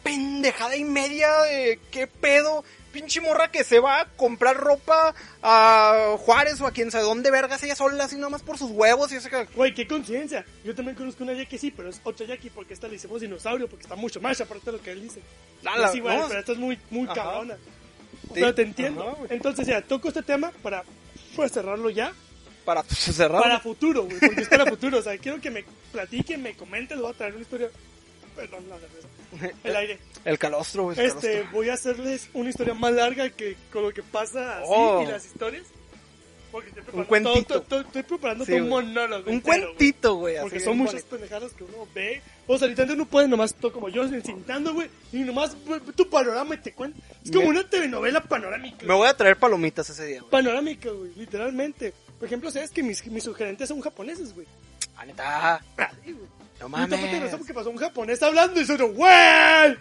Pendejada y media de qué pedo. Pinche morra que se va a comprar ropa a Juárez o a quien sabe dónde vergas ella sola, así nomás por sus huevos y ese que.
Güey, qué conciencia. Yo también conozco una Jackie, sí, pero es otra Jackie porque esta le hicimos dinosaurio, porque está mucho más aparte de lo que él dice.
Ah, la-
sí, güey,
no.
pero esto es muy, muy cabrona.
Sí.
Pero te entiendo.
Ajá.
Entonces, ya, toco este tema para pues, cerrarlo ya.
Para cerrar.
Para futuro, güey, porque es para futuro. O sea, quiero que me platiquen, me comenten, voy a traer una historia. Perdón, la cerveza. El aire.
El calostro, güey.
Este,
calostro.
voy a hacerles una historia más larga que con lo que pasa así
Oh.
y las historias. Porque estoy
Un cuentito.
todo- todo- estoy preparando
Sí,
un monólogo.
Un
entero,
cuentito, güey. así
Porque son muchas pendejadas que uno ve. O sea, ahorita uno puede nomás, todo como yo, encintando, güey. Y nomás tu panorama y te cuenta. Es como
Me-
una telenovela panorámica.
Me voy a traer palomitas ese día, güey.
Panorámica, güey, literalmente. Por ejemplo, ¿sabes que mis, mis sugerentes son japoneses, güey?
Ah, neta. No
Y tampoco te
mames.
porque pasó un japonés hablando y ¡Güey!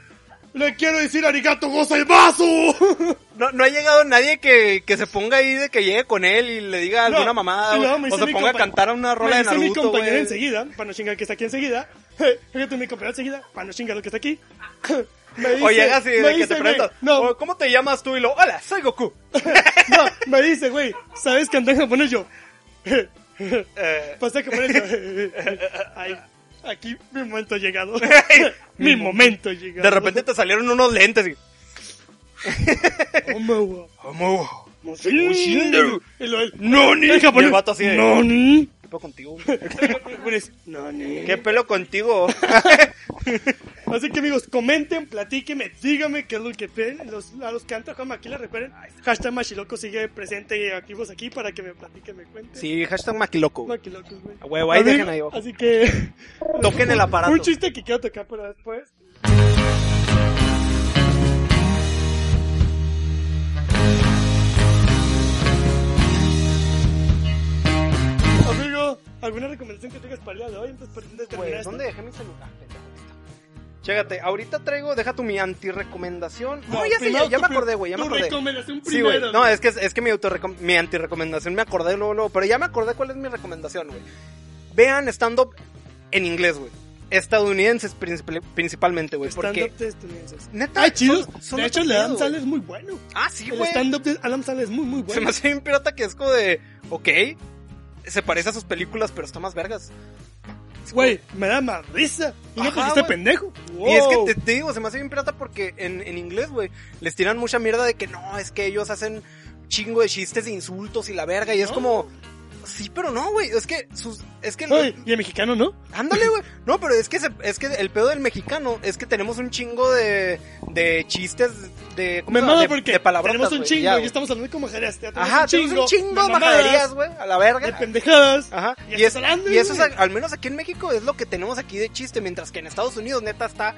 Le quiero decir arigato gozaimasu.
No, no ha llegado nadie que, que se ponga ahí de que llegue con él y le diga alguna
No,
mamada
luego
o, se ponga a cantar una rola
me
de
dice mi
Naruto,
compañero
güey.
enseguida, para no chingar que está aquí enseguida. Fíjate mi compañero enseguida, para no chingar lo que está aquí. Me dice,
O llegas y
me
de que
dice,
te preguntas,
No,
"Oh, ¿cómo te llamas tú? Y lo, hola, soy Goku.
no, me dice, güey, ¿sabes cantar en japonés yo? Pasa que pones yo. Ay, aquí mi momento ha llegado. mi momento ha llegado.
de repente te salieron unos lentes y...
Hombre, güey.
¿Cómo?
Sí.
Oshindo.
Y
¿Qué pedo contigo? ¿Qué pelo contigo?
Así que amigos, comenten, platíquenme, díganme qué es lo que ven. Los, a los que han trabajado en Maquila, recuerden, hashtag Machiloco sigue presente y activos aquí para que me platiquen, me cuenten.
Sí, hashtag maquiloco. güey.
Maquilocos, güey.
A huevo, ahí dejen ahí.
Así que...
Toquen el aparato.
Un chiste que quiero tocar para después. ¿Alguna recomendación que tengas para el día de hoy? Entonces, terminar
Güey,
esto.
¿dónde dejé mi celular? Chécate, ahorita traigo, deja tu mi antirecomendación. No, ya sé, ya,
primero
ya me acordé, güey, ya me acordé.
recomendación
Sí, güey.
primero,
No, es que, es que mi, mi antirecomendación me acordé luego, luego, pero ya me acordé cuál es mi recomendación, güey. Vean stand-up en inglés, güey. Estadounidenses princip- principalmente, güey.
Stand-up de estadounidenses.
neta,
Ay, chido.
son- son
de hecho, el Adam
güey.
es muy bueno.
Ah, sí,
El
güey.
stand-up de Adam Sandler es muy, muy bueno.
Se me hace bien pirata que es como de, ok, se parece a sus películas, pero está más vergas.
Güey, me da más risa. Y no esté
güey.
pendejo.
Y es que te, te digo, se me hace bien pirata porque en, en inglés, güey, les tiran mucha mierda de que no, es que ellos hacen chingo de chistes de insultos y la verga, y es como, sí, pero no, güey, es que sus, es que,
y el mexicano, ¿no?
ándale, güey, no, pero es que, se- es que el pedo del mexicano es que tenemos un chingo de, de chistes de, ¿cómo
Me mama porque
de
tenemos un chingo
ya,
y estamos hablando como majaderías.
Ajá, tenemos un chingo de majaderías, güey, a la verga.
De pendejadas.
Ajá.
Y
Y, es-
hablando,
y eso es, al menos aquí en México es lo que tenemos aquí de chiste, mientras que en Estados Unidos neta está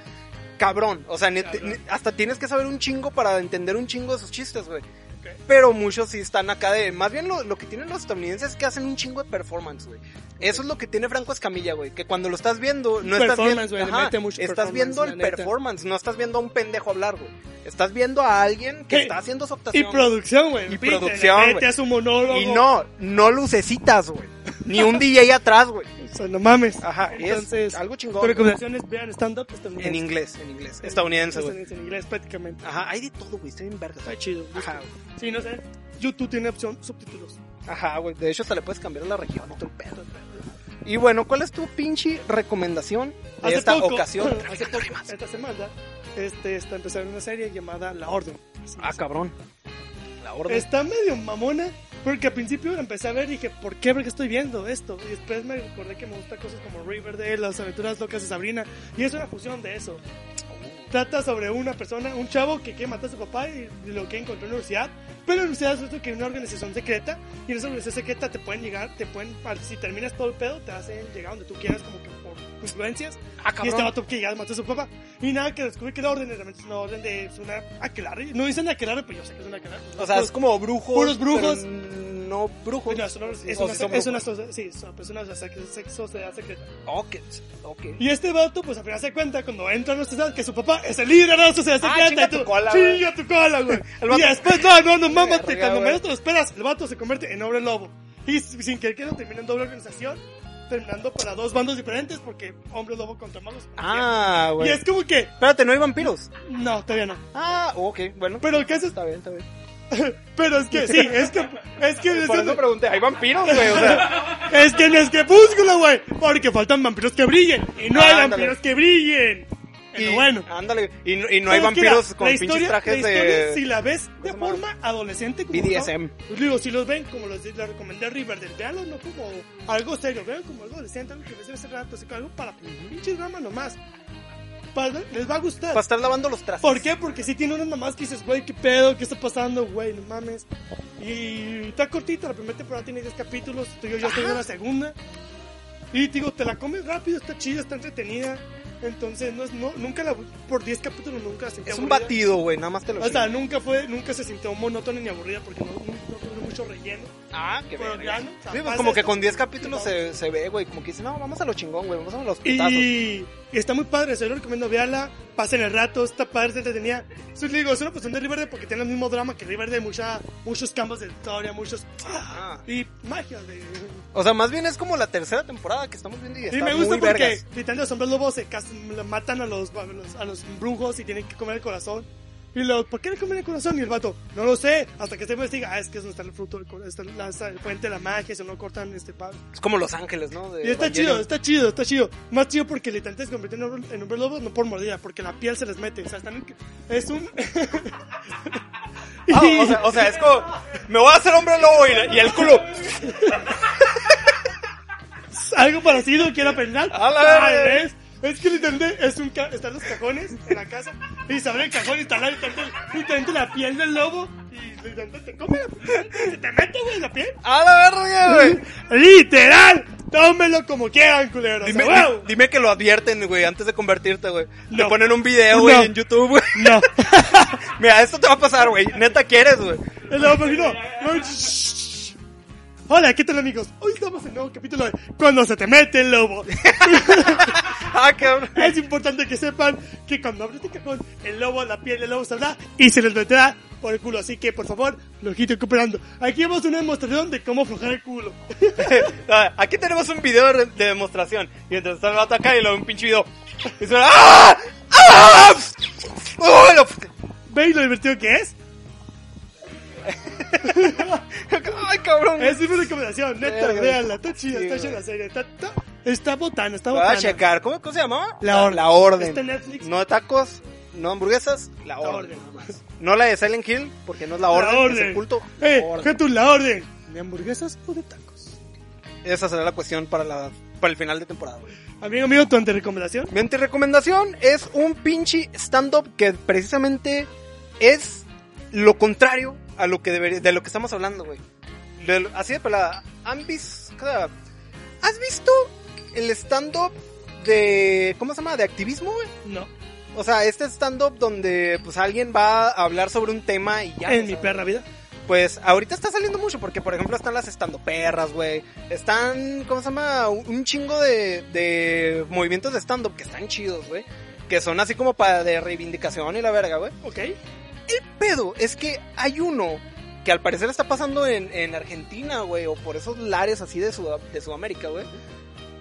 cabrón. O sea,
Cabrón.
hasta tienes que saber un chingo para entender un chingo de sus chistes, güey. Pero muchos sí están acá de... Más bien lo, lo que tienen los estadounidenses es que hacen un chingo de performance, güey. Eso es lo que tiene Franco Escamilla, güey. Que cuando lo estás viendo, no estás viendo... Ajá,
mete mucho
estás viendo el performance, no estás viendo a un pendejo hablar, güey. Estás viendo a alguien que
Hey,
está haciendo su
Y
actuación.
producción, güey.
Y
le
producción,
mete a su monólogo.
Y no, no lucecitas, güey. Ni un DJ atrás, güey.
O sea, no mames.
Ajá, y es
Entonces,
algo chingón.
Tu recomendación es vean stand-up estadounidense.
En inglés, en inglés. Estadounidense, güey.
En inglés, prácticamente.
Ajá, hay de todo, güey. Está bien verga.
Está chido.
Ajá, güey.
Sí, no sé. YouTube tiene opción subtítulos.
Ajá, güey. De hecho, hasta le puedes cambiar la región pedo. Y bueno, ¿cuál es tu pinche recomendación de
Hace
esta
poco,
ocasión?
hace poco, esta semana, este, está empezando una serie llamada La Orden.
Ah, cabrón. La orden.
Está medio mamona, porque al principio empecé a ver y dije, ¿por qué? Porque estoy viendo esto. Y después me recordé que me gustan cosas como Riverdale, Las aventuras locas de Sabrina. Y es una fusión de eso. Trata sobre una persona, un chavo que quiere matar a su papá y lo que encontró en la universidad. Pero la universidad resulta que es una organización secreta. Y en esa organización secreta te pueden llegar, te pueden, si terminas todo el pedo, te hacen llegar donde tú quieras, como que por influencias.
Ah,
y este vato que llega mató a su papá. Y nada, que descubrí que la orden realmente es una orden de es una aquelarre. No dicen aquelarre, pero yo sé que es una aquelarre.
O sea, es como brujos.
Puros brujos.
pero no brujos.
No, es una, es
O
una,
si son
es una, sí, es es una socie- sociedad secreta.
Ok, ok.
Y este vato, pues al final se cuenta cuando entra a la sociedad que su papá es el líder de la sociedad
Ah,
secreta.
chinga
y tú,
tu cola,
chinga tu cola, güey.
El
y después, no, no, no, mámate.
Verga,
Cuando menos te lo esperas, el vato se convierte en hombre lobo. Y sin querer que no termina en doble organización, terminando para dos bandos diferentes porque hombre lobo contra magos.
Ah, güey.
Y es como que,
Espérate, ¿no hay vampiros?
no, todavía no.
Ah, ok, bueno.
Pero ¿qué haces?
Está bien, está bien.
Pero es que, sí, es que, es que,
Por eso pregunté, ¿hay vampiros, güey? O sea,
Es que no es crepúsculo, güey. Porque faltan vampiros que brillen. Y no hay
Ándale.
vampiros que brillen.
y,
bueno.
Ándale. Y, no- y no hay
es que
vampiros
la-
con
la
pinches trajes
la historia,
de.
Si la ves de forma adolescente, como
BDSM.
no, pues digo, si los ven como los les recomendé a Riverdale, veanlo no como algo serio, vean como algo adolescente, algo que ves hace rato, así, algo para pinches drama nomás. Para- les va a gustar.
Para estar lavando los trastes.
¿Por qué? Porque si tiene unas mamás que dices, güey, qué pedo, qué está pasando, güey, no mames. Y está cortita, la primera temporada tiene 10 capítulos, yo, yo estoy en la segunda. Y digo, te la comes rápido, está chida, está entretenida. Entonces, no es, no, nunca la, por 10 capítulos nunca la sentí
Es un
aburrida.
batido, güey, nada más te lo
O sea, nunca fue, nunca se sintió monótona ni aburrida porque no, no, tuvo mucho relleno.
Ah, qué
Pero
verga.
ya no, o sea,
Sí, pues
pasa
como que
esto,
con 10 capítulos se, se ve, güey, como que dice, no, vamos a lo chingón, güey, vamos a los putazos.
Y, y está muy padre, se lo recomiendo, véala, pasen el rato, está padre, se entretenida. Entonces digo, es una cuestión de Riverdale porque tiene el mismo drama que Riverdale, mucha, muchos campos de historia, muchos...
Ah.
Y magia de...
O sea, más bien es como la tercera temporada que estamos viendo y está
Y me gusta
muy
porque literalmente los hombres lobos se cas- matan a los, a los, a los brujos y tienen que comer el corazón. Y los, ¿por qué le comen el corazón? Y el vato, no lo sé, hasta que se investiga, ah, es que es donde está el fruto, está la, está el puente de la magia, si no cortan este palo.
Es como Los Ángeles, ¿no? De
Y está
Evangelion.
chido, está chido, está chido. Más chido porque literalmente se convierte en hombre, en hombre lobo, no por mordida, porque la piel se les mete. O sea, están en- es un.
Ah, o, sea, o sea, es como, me voy a hacer hombre lobo y, y el culo.
Algo parecido, quiero pensar.
A la
Tal
verga.
vez. Es que literalmente es un ca- están los cajones en la casa y se abre el cajón y está la, literalmente, la piel del lobo y literalmente te come la se te mete, güey, la piel.
¡A la verga, güey!
¡Literal! Tómelo como quieran, culeros.
Dime, di- dime que lo advierten, güey, antes de convertirte, güey. Te
No.
ponen un video, güey,
No.
en YouTube, güey.
No.
Mira, esto te va a pasar, güey. Neta quieres, güey.
Imagino. No, shh. Hola, ¿qué tal amigos? Hoy estamos en un nuevo capítulo de Cuando se te mete el lobo.
Ah, cabrón.
Es importante que sepan que cuando abres este cajón, el lobo, la piel del lobo saldrá y se les meterá por el culo. Así que, por favor, lo quito recuperando. Aquí vemos una demostración de cómo aflojar el culo.
Ah, Aquí tenemos un video de, de demostración. Y entonces está el vato acá y luego un pinche video. Y suena. ¡Ah! ¡Ah! ¡Oh, lo-
¿Veis lo divertido que es?
¡Ay, cabrón!
Es mi recomendación, neta, véanla, está chida, está chida la serie, está, está, está botana, está
Voy a
botana.
checar. ¿Cómo, cómo se llamaba?
La Orden.
La orden.
Está en Netflix.
No tacos, no hamburguesas, la
La
orden. No la de Silent Hill, porque no es la orden,
La
es
orden.
el culto.
Eh, la orden. ¿De hamburguesas o de tacos?
Esa será la cuestión para, la, para el final de temporada. güey.
Amigo mío, tu antirecomendación.
Mi recomendación es un pinche stand-up que precisamente es lo contrario a lo que debería, de lo que estamos hablando, güey. De Así de pelada. ¿Han visto, ¿Has visto el stand-up de, ¿cómo se llama? De activismo, güey.
No.
O sea, este stand-up donde pues alguien va a hablar sobre un tema y ya.
en mi perra vida.
Pues ahorita está saliendo mucho porque, por ejemplo, están las estando perras, güey. Están, ¿cómo se llama? Un chingo de, de movimientos de stand-up que están chidos, güey. Que son así como para de reivindicación y la verga, güey.
Ok.
El pedo es que hay uno que al parecer está pasando en, en Argentina, güey, o por esos lares así de, Sud- de Sudamérica, güey.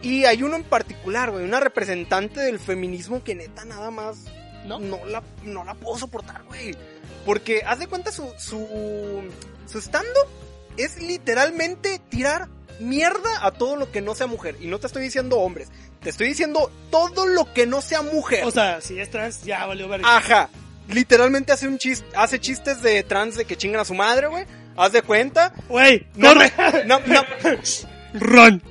Y hay uno en particular, güey, una representante del feminismo que neta nada más
¿No?
no la, no la puedo soportar, güey. Porque haz de cuenta su, su, su stand-up es literalmente tirar mierda a todo lo que no sea mujer. Y no te estoy diciendo hombres, te estoy diciendo todo lo que no sea mujer.
O sea, si es trans, ya valió verga.
Ajá. Literalmente hace un chiste, hace chistes de trans de que chingan a su madre, güey. Haz de cuenta.
Güey,
No, no, no.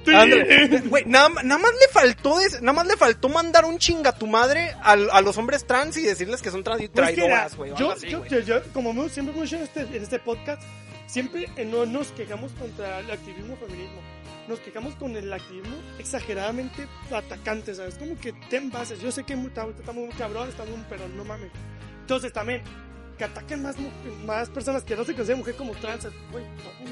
Ándale. Güey, nada, nada más le faltó, des- nada más le faltó mandar un chinga a tu madre al- a, los hombres trans y decirles que son trans y
Pues era,
traidoras, güey.
yo, como siempre hemos dicho en este, en este podcast, siempre no nos quejamos contra el activismo feminismo. Nos quejamos con el activismo exageradamente atacante, ¿sabes? Como que ten bases. Yo sé que estamos muy cabrón, estamos pero no mames. Entonces también, que ataquen más, más personas que no se consideran mujer como trans, güey.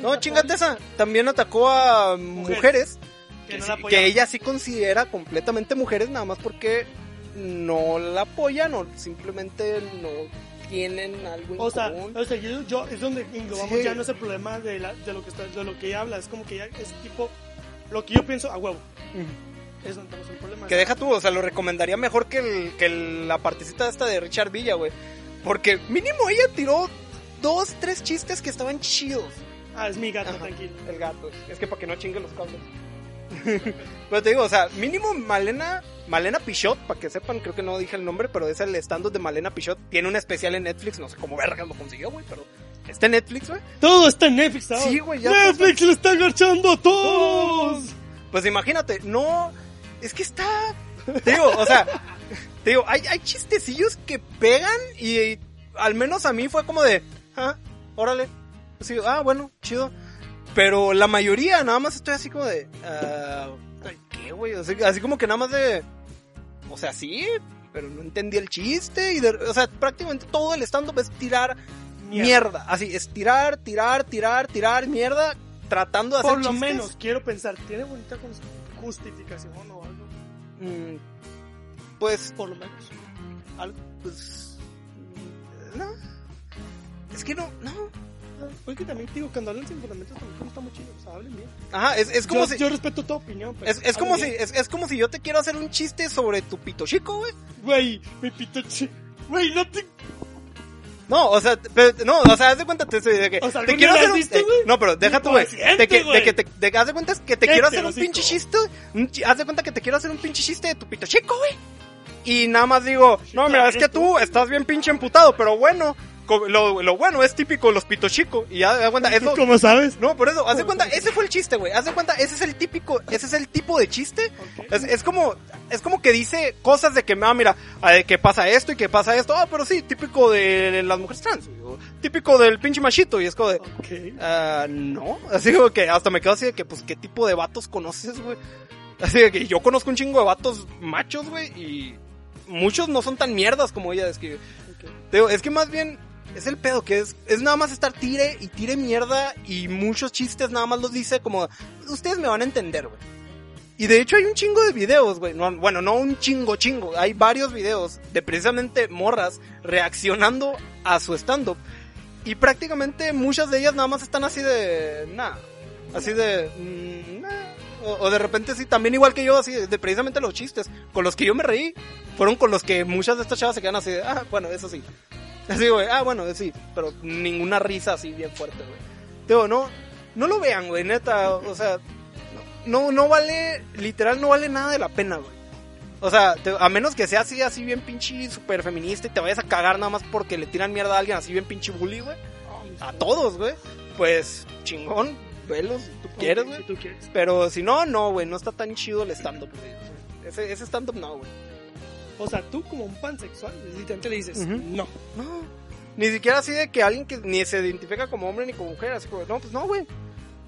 No, chingate esa. También atacó a mujeres.
Que
Que,
no
sí-
la
que
apoyaban.
ella sí considera completamente mujeres, nada más porque no la apoyan o simplemente no tienen algo en
O sea,
común.
o sea, yo, yo- es donde englobamos
Sí.
ya no es el problema de, la- de lo que está, de lo que ella habla, es como que ya es tipo lo que yo pienso a huevo. Es donde tenemos el problema.
Que deja tú, o sea, lo recomendaría mejor que, el, que el- la partecita esta de Richard Villa, güey. Porque mínimo ella tiró dos, tres chistes que estaban chidos.
Ah, es mi gato,
Ajá,
tranquilo.
El gato. Es que para que no chingue los cables. pero te digo, o sea, mínimo Malena, Malena Pichot, para que sepan, creo que no dije el nombre, pero es el stand-up de Malena Pichot. Tiene un especial en Netflix, no sé cómo verga lo consiguió, güey, pero está en Netflix, güey.
Todo está en Netflix ahora.
Sí, güey, ya
Netflix le está agarchando a todos.
Pues imagínate, no, es que está, te digo, o sea, te digo, hay, hay chistecillos que pegan y, al menos a mí fue como de, ah, órale, así, ah, bueno, chido. Pero la mayoría nada más estoy así como de, ah, ¿qué, güey? Así, así como que nada más de, o sea, sí, pero no entendí el chiste y, de- o sea, prácticamente todo el stand-up es tirar
Mierda.
mierda. Así, es tirar, tirar, tirar, tirar mierda, tratando de hacer
Por lo
chistes.
menos, quiero pensar, ¿tiene bonita jus- justificación o algo?
Mm, pues,
Por lo menos. Algo.
pues, mm, no. Es que no, no.
Oye, que también digo, cuando hablan sin fundamentos también como está muy chido, o sea, hablen bien.
Ajá, es, es como
yo,
si,
yo respeto tu opinión, pero
es, es como si, es, es como si yo te quiero hacer un chiste sobre tu pito chico, güey.
Güey, mi pito chi- Güey, no te...
No, o sea, pero, no, o sea, haz de cuenta te, de que
O sea,
te
¿algún
quiero hacer un
has visto,
eh,
güey?
No, pero deja tú, güey. De que, de que te, de haz de cuenta que te quiero hacer un pinche chiste, un haz de cuenta que te quiero hacer un pinche chiste de tu pito chico, güey. Y nada más digo, no, mira, es que tú estás bien pinche emputado, pero bueno. Lo, lo bueno es típico los pito chico. Y ya, da cuenta, eso.
¿Cómo sabes?
No, por eso, haz de cuenta, ese fue el chiste, güey. Haz de cuenta, ese es el típico, ese es el tipo de chiste. Es, es como, es como que dice cosas de que, ah, mira, ah, de que pasa esto y que pasa esto. Ah, pero sí, típico de las mujeres trans. güey, o típico del pinche machito. Y es como de,
Ok.
ah, no. Así como que hasta me quedo así de que, pues, ¿qué tipo de vatos conoces, güey? Así de que yo conozco un chingo de vatos machos, güey, y muchos no son tan mierdas como ella describe. Te digo, es que más bien es el pedo que es, es nada más estar tire y tire mierda y muchos chistes nada más los dice como, ustedes me van a entender, güey. Y de hecho hay un chingo de videos, güey. No, bueno, no un chingo chingo. Hay varios videos de precisamente morras reaccionando a su stand-up. Y prácticamente muchas de ellas nada más están así de... Nada. Así de... mm, nah. O, o de repente sí, también igual que yo, así de precisamente los chistes. Con los que yo me reí, fueron con los que muchas de estas chavas se quedan así de... Ah, bueno, eso sí. Así, güey. Ah, bueno, sí. Pero ninguna risa así bien fuerte, güey. Digo, no... No lo vean, güey, neta. O sea, no, no vale, literal no vale nada de la pena, güey. O sea, te- a menos que sea así, así bien pinche super feminista y te vayas a cagar nada más porque le tiran mierda a alguien así bien pinche bully, güey. A todos, güey. Pues, chingón, velos, si tú quieres, güey. Pero si no, no, güey, no está tan chido el stand-up, güey. Ese, ese stand-up no, güey.
O sea, tú como un pansexual, literalmente le dices, no.
No. Ni siquiera así de que alguien que ni se identifica como hombre ni como mujer, así como, no, pues no, güey.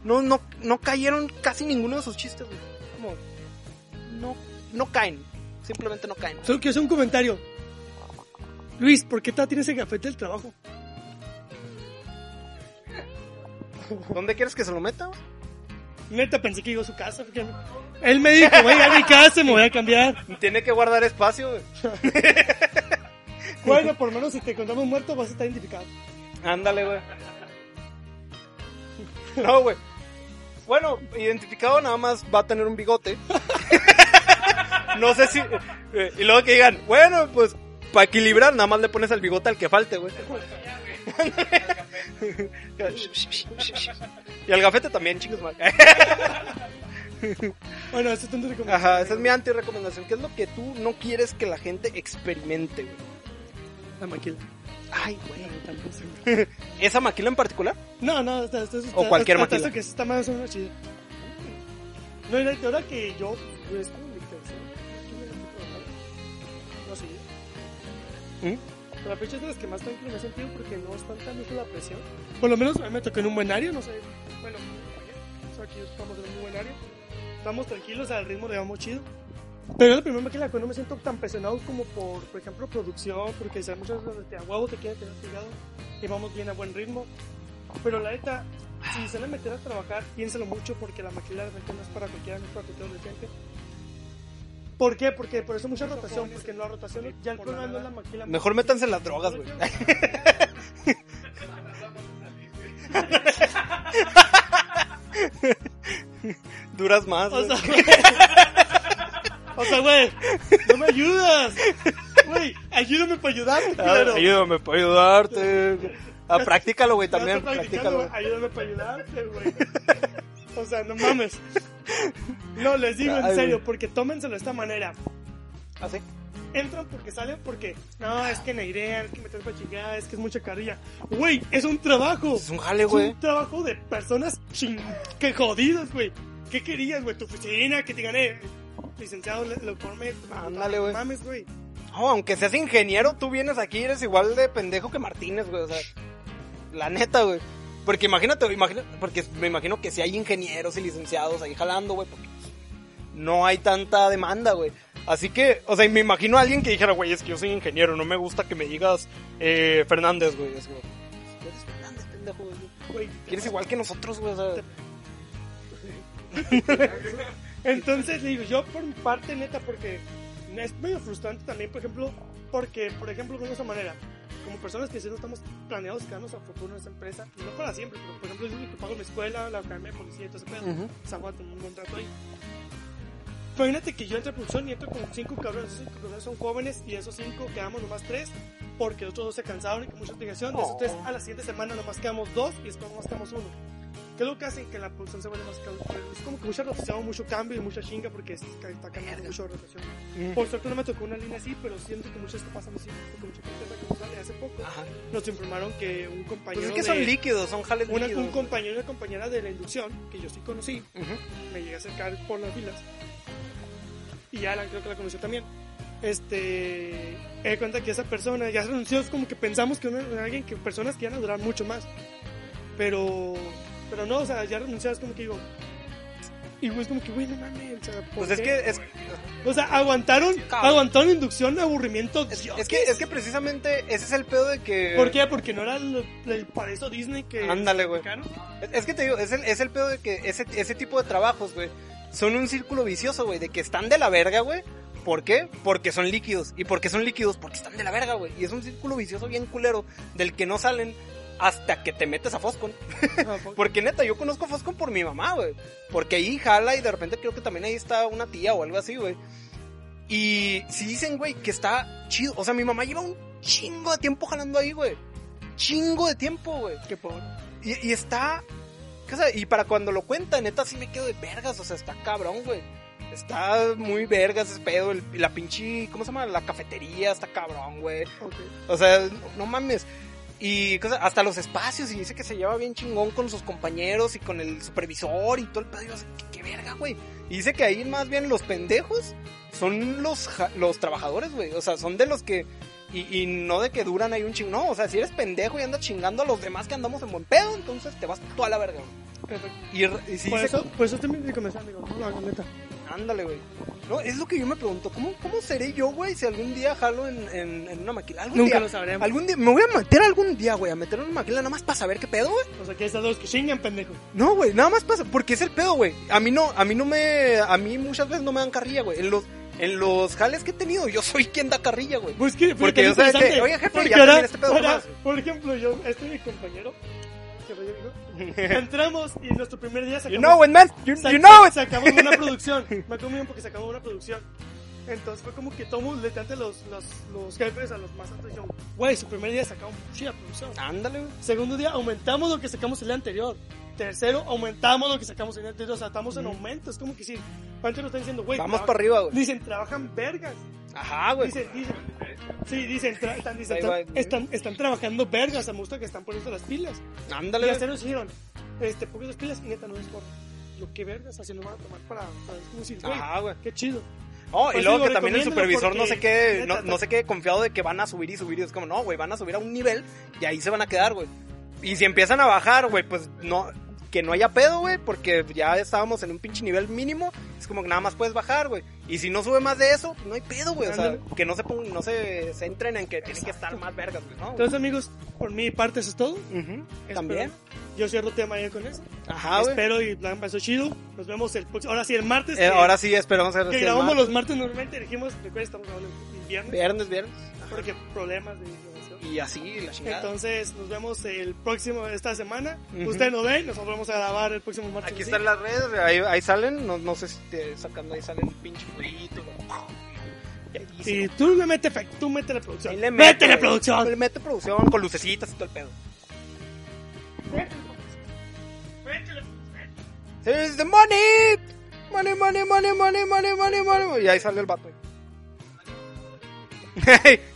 No, no, no cayeron casi ninguno de sus chistes, güey. Como, no, no caen. Simplemente no caen.
Solo quiero hacer un comentario. Luis, ¿por qué te tienes el gafete del trabajo?
¿Dónde quieres que se lo meta? güey?
Neta, pensé que iba a su casa. porque Él me dijo, voy a mi casa, me voy a cambiar.
Tiene que guardar espacio, güey.
Bueno, por lo menos si te encontramos muerto vas a estar identificado.
Ándale, güey. No, güey. Bueno, identificado nada más va a tener un bigote. no sé si... eh, y luego que digan, bueno, pues para equilibrar nada más le pones el bigote al que falte, güey. Y al gafete también, chicos.
Bueno, eso es tu recomendación.
Ajá, esa es mi anti-recomendación. ¿Qué es lo que tú no quieres que la gente experimente, güey?
La maquila.
Ay, güey. ¿Esa maquila en particular?
No, no, hasta, hasta, hasta,
O cualquier maquila.
que está más o menos chido. No, de ahora que yo, yo es como mi tercera la trabajar. No sé.
¿Mm?
La fecha es de las que más tranquilo me he sentido porque no están tan mucho la presión. Por lo menos a mí me tocó en un buen área, no sé. Bueno, aquí estamos en un buen área. Estamos tranquilos, al ritmo le vamos chido. Pero es la primera maquila que no me siento tan presionado como por, por ejemplo, producción, porque hay muchas veces que a huevo te quieren tener pegado y vamos bien a buen ritmo. Pero la neta, si se a meter a trabajar, piénsalo mucho porque la maquila de repente no es para cualquiera, no es para cualquier gente. ¿Por qué? Porque por eso mucha rotación, porque en la rotación ya el problema no es la maquila.
Mejor métanse en las drogas, güey. Duras más,
O
güey.
sea, güey. O sea, güey, no me ayudas. Güey, ayúdame para ayudarte,
Ah,
claro.
Ayúdame para ayudarte. Ah, practícalo, güey, también. Practícalo.
Ayúdame para ayudarte, güey. O sea, no mames. No, les digo en serio, porque tómenselo de esta manera.
¿Así?
Entran porque salen porque, no, es que neirean, es que me traen para chingada, es que es mucha carrilla. Güey, es un trabajo.
Es un jale, güey.
Es un trabajo de personas ching... que jodidas, güey. ¿Qué querías, güey? Tu oficina, que te gané licenciado, lo forme.
Ándale, güey.
Mames, güey.
No, aunque seas ingeniero, tú vienes aquí y eres igual de pendejo que Martínez, güey. O sea, la neta, güey. Porque imagínate, imagina- porque me imagino que si hay ingenieros y licenciados ahí jalando, güey, porque no hay tanta demanda, güey. Así que, o sea, me imagino a alguien que dijera, güey, es que yo soy ingeniero, no me gusta que me digas eh, Fernández, güey. Es "Tú eres Fernández, pendejo, güey. Igual que nosotros, güey. O
Entonces, digo, yo por mi parte, neta, porque es medio frustrante también, por ejemplo, porque, por ejemplo, de esa manera, como personas que si no estamos planeados quedarnos a futuro en esa empresa, y no para siempre, pero por ejemplo, yo que pago mi escuela, la academia de policía y todo ese pedo,
Ujú.
o sea, voy a tener un contrato ahí. Imagínate que yo entre a producción y entro con cinco cabrones, esos cinco cabrones son jóvenes y de esos cinco quedamos nomás tres porque los otros dos se cansaron y con mucha obligación. De esos
Oh.
tres a la siguiente semana nomás quedamos dos y después nomás quedamos uno. ¿Qué es lo que hace que la producción se vuelva más? Es como que mucha rotación, mucho cambio y mucha chinga porque es- está cambiando mucho de rotación.
Mm.
Por suerte no me tocó una línea así, pero siento que mucho está pasando así. Porque mucha gente está que sale hace poco. Nos informaron que un compañero.
Pues es que
de-
son líquidos, son jales
una-
líquidos.
un compañero y una compañera de la inducción, que yo sí conocí, me llegué a acercar por las filas. Y Alan creo que la conoció también. Este, di cuenta que esa persona ya renunció, es como que pensamos que una, alguien, que personas que iban a durar mucho más. Pero, pero no, o sea, ya renunció, es como que digo, y güey, es como que, güey, no mames, o sea, ¿por
Pues es
qué?
que es,
O sea, aguantaron, aguantaron inducción, aburrimiento,
es que es que precisamente ese es el pedo de que
¿Por qué? Porque no era el para eso Disney que...
Ándale, güey. Es, es que te digo, es el, es el pedo de que ese, ese tipo de trabajos, güey, son un círculo vicioso, güey, de que están de la verga, güey. ¿Por qué? Porque son líquidos. ¿Y por qué son líquidos? Porque están de la verga, güey. Y es un círculo vicioso bien culero del que no salen hasta que te metes a Foscon. Porque neta, yo conozco Foscon por mi mamá, güey. Porque ahí jala y de repente creo que también ahí está una tía o algo así, güey. Y si dicen, güey, que está chido. O sea, mi mamá lleva un chingo de tiempo jalando ahí, güey. Chingo de tiempo, güey.
Qué pobre.
Y, y está. ¿qué sabe? Y para cuando lo cuenta, neta, sí me quedo de vergas. O sea, está cabrón, güey. Está muy vergas ese pedo. el- la pinche. ¿Cómo se llama? La cafetería está cabrón, güey. O sea, no, no mames. Y cosa- hasta los espacios. Y dice que se lleva bien chingón con sus compañeros y con el supervisor y todo el pedo. Y yo, ¿qué, qué verga, güey. Y dice que ahí más bien los pendejos son los, los trabajadores, güey. O sea, son de los que. Y, y no de que duran ahí un ching. No, o sea, si eres pendejo y andas chingando a los demás que andamos en buen pedo, entonces te vas tú a la verga, güey. Y, r- y si
por,
dice-
eso, por eso también me digo, no lo hagan, neta.
Ándale, güey. No, es lo que yo me pregunto. ¿Cómo, cómo seré yo, güey, si algún día jalo en, en, en una maquila? ¿Algún
Nunca
día,
lo sabremos.
Algún día, me voy a meter algún día, güey, a meter en una maquila nada más para saber qué pedo, güey.
O sea, que esas dos que chingan, pendejo.
No, güey, nada más pasa, porque es el pedo, güey. A mí no, a mí no me, a mí muchas veces no me dan carrilla, güey. En los, en los jales que he tenido, yo soy quien da carrilla, güey.
Pues que,
Porque
fíjate,
yo sé oye, jefe,
porque
ya
ahora-
este pedo,
ahora. Por ejemplo, yo, este es mi compañero. ¿No? Entramos y nuestro primer día sacamos.
You know it, man. You- you know it.
Sacamos una producción. Me acuerdo bien porque sacamos una producción. Entonces fue como que tomamos literalmente los, los, los jefes a los más altos. Dijeron, güey, su primer día sacamos chida producción.
Ándale, güey.
Segundo día aumentamos lo que sacamos el día anterior. Tercero, aumentamos lo que sacamos el día anterior. O sea, estamos en aumento. Es como que sí. Antes nos están diciendo, güey.
Vamos para arriba, güey.
Dicen, trabajan vergas.
Ajá, güey.
Dicen, dicen. Sí, dicen, tra- están, dicen, tra- están, están trabajando vergas. Me gusta que están poniendo las pilas.
Ándale,
Y hasta nos dijeron, este, pongan las pilas y neta no es por lo que vergas así nos van a tomar para, para decir, güey,
Ajá, güey.
qué chido.
Oh,
Pues
y luego
digo,
que también el supervisor no
porque,
qué,
neta,
no, no sé qué confiado de que van a subir y subir y es como, no, güey, van a subir a un nivel y ahí se van a quedar, güey. Y si empiezan a bajar, güey, pues no, que no haya pedo, güey, porque ya estábamos en un pinche nivel mínimo, es como que nada más puedes bajar, güey. Y si no sube más de eso, pues no hay pedo, güey, o sea, que no se pongan, no se centren en que tienen que estar más vergas, güey, ¿no?
Entonces, amigos, por mi parte eso es todo.
También.
Yo cierro tema ya con eso.
Ajá, güey.
Espero y plan pasó chido. Nos vemos el próximo. Ahora sí, el martes.
Eh, ahora sí, esperamos a ver
Que
el
grabamos los martes normalmente. Dijimos, recuerda, estamos grabando el viernes.
Viernes, viernes.
Porque problemas de.
Y así, la chingada.
Entonces, nos vemos el próximo, esta semana.
Ujú.
Ustedes nos ven, nosotros vamos a grabar el próximo martes.
Aquí están las redes, ahí, ahí salen, no, no sé si te sacando, ahí salen el pinche jueguito. Y
Y tú le metes efecto, tú mete la producción.
Le
¡Métele
güey.
producción!
Le mete producción con lucecitas y todo el pedo. It's the money. Money, money, money, money, money, money, money. Y ahí sale el vato.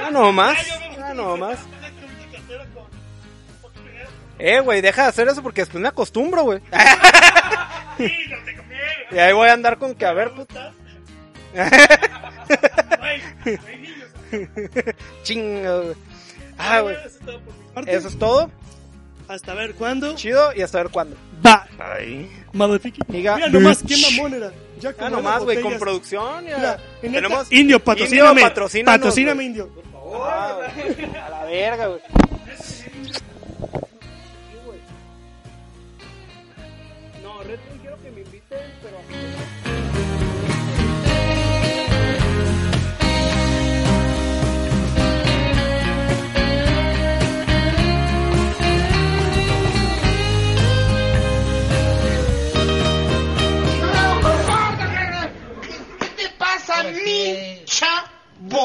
ah, no más. Ah, no más. Eh, güey, deja de hacer eso porque después me acostumbro, güey. y ahí voy a andar con que, a ver, puta. Chinga, güey. Ah, güey. Eso es todo.
Hasta ver cuándo.
Chido y hasta ver cuándo.
Va. Motherfucking.
Diga,
Mira nomás, qué mamón era ya con.
Ah,
nomás,
güey, con producción. Ya. Tenemos.
Esta...
Indio,
patrocíname.
Patrocíname.
Indio.
Por favor. Ah, a la verga, güey. 你强不？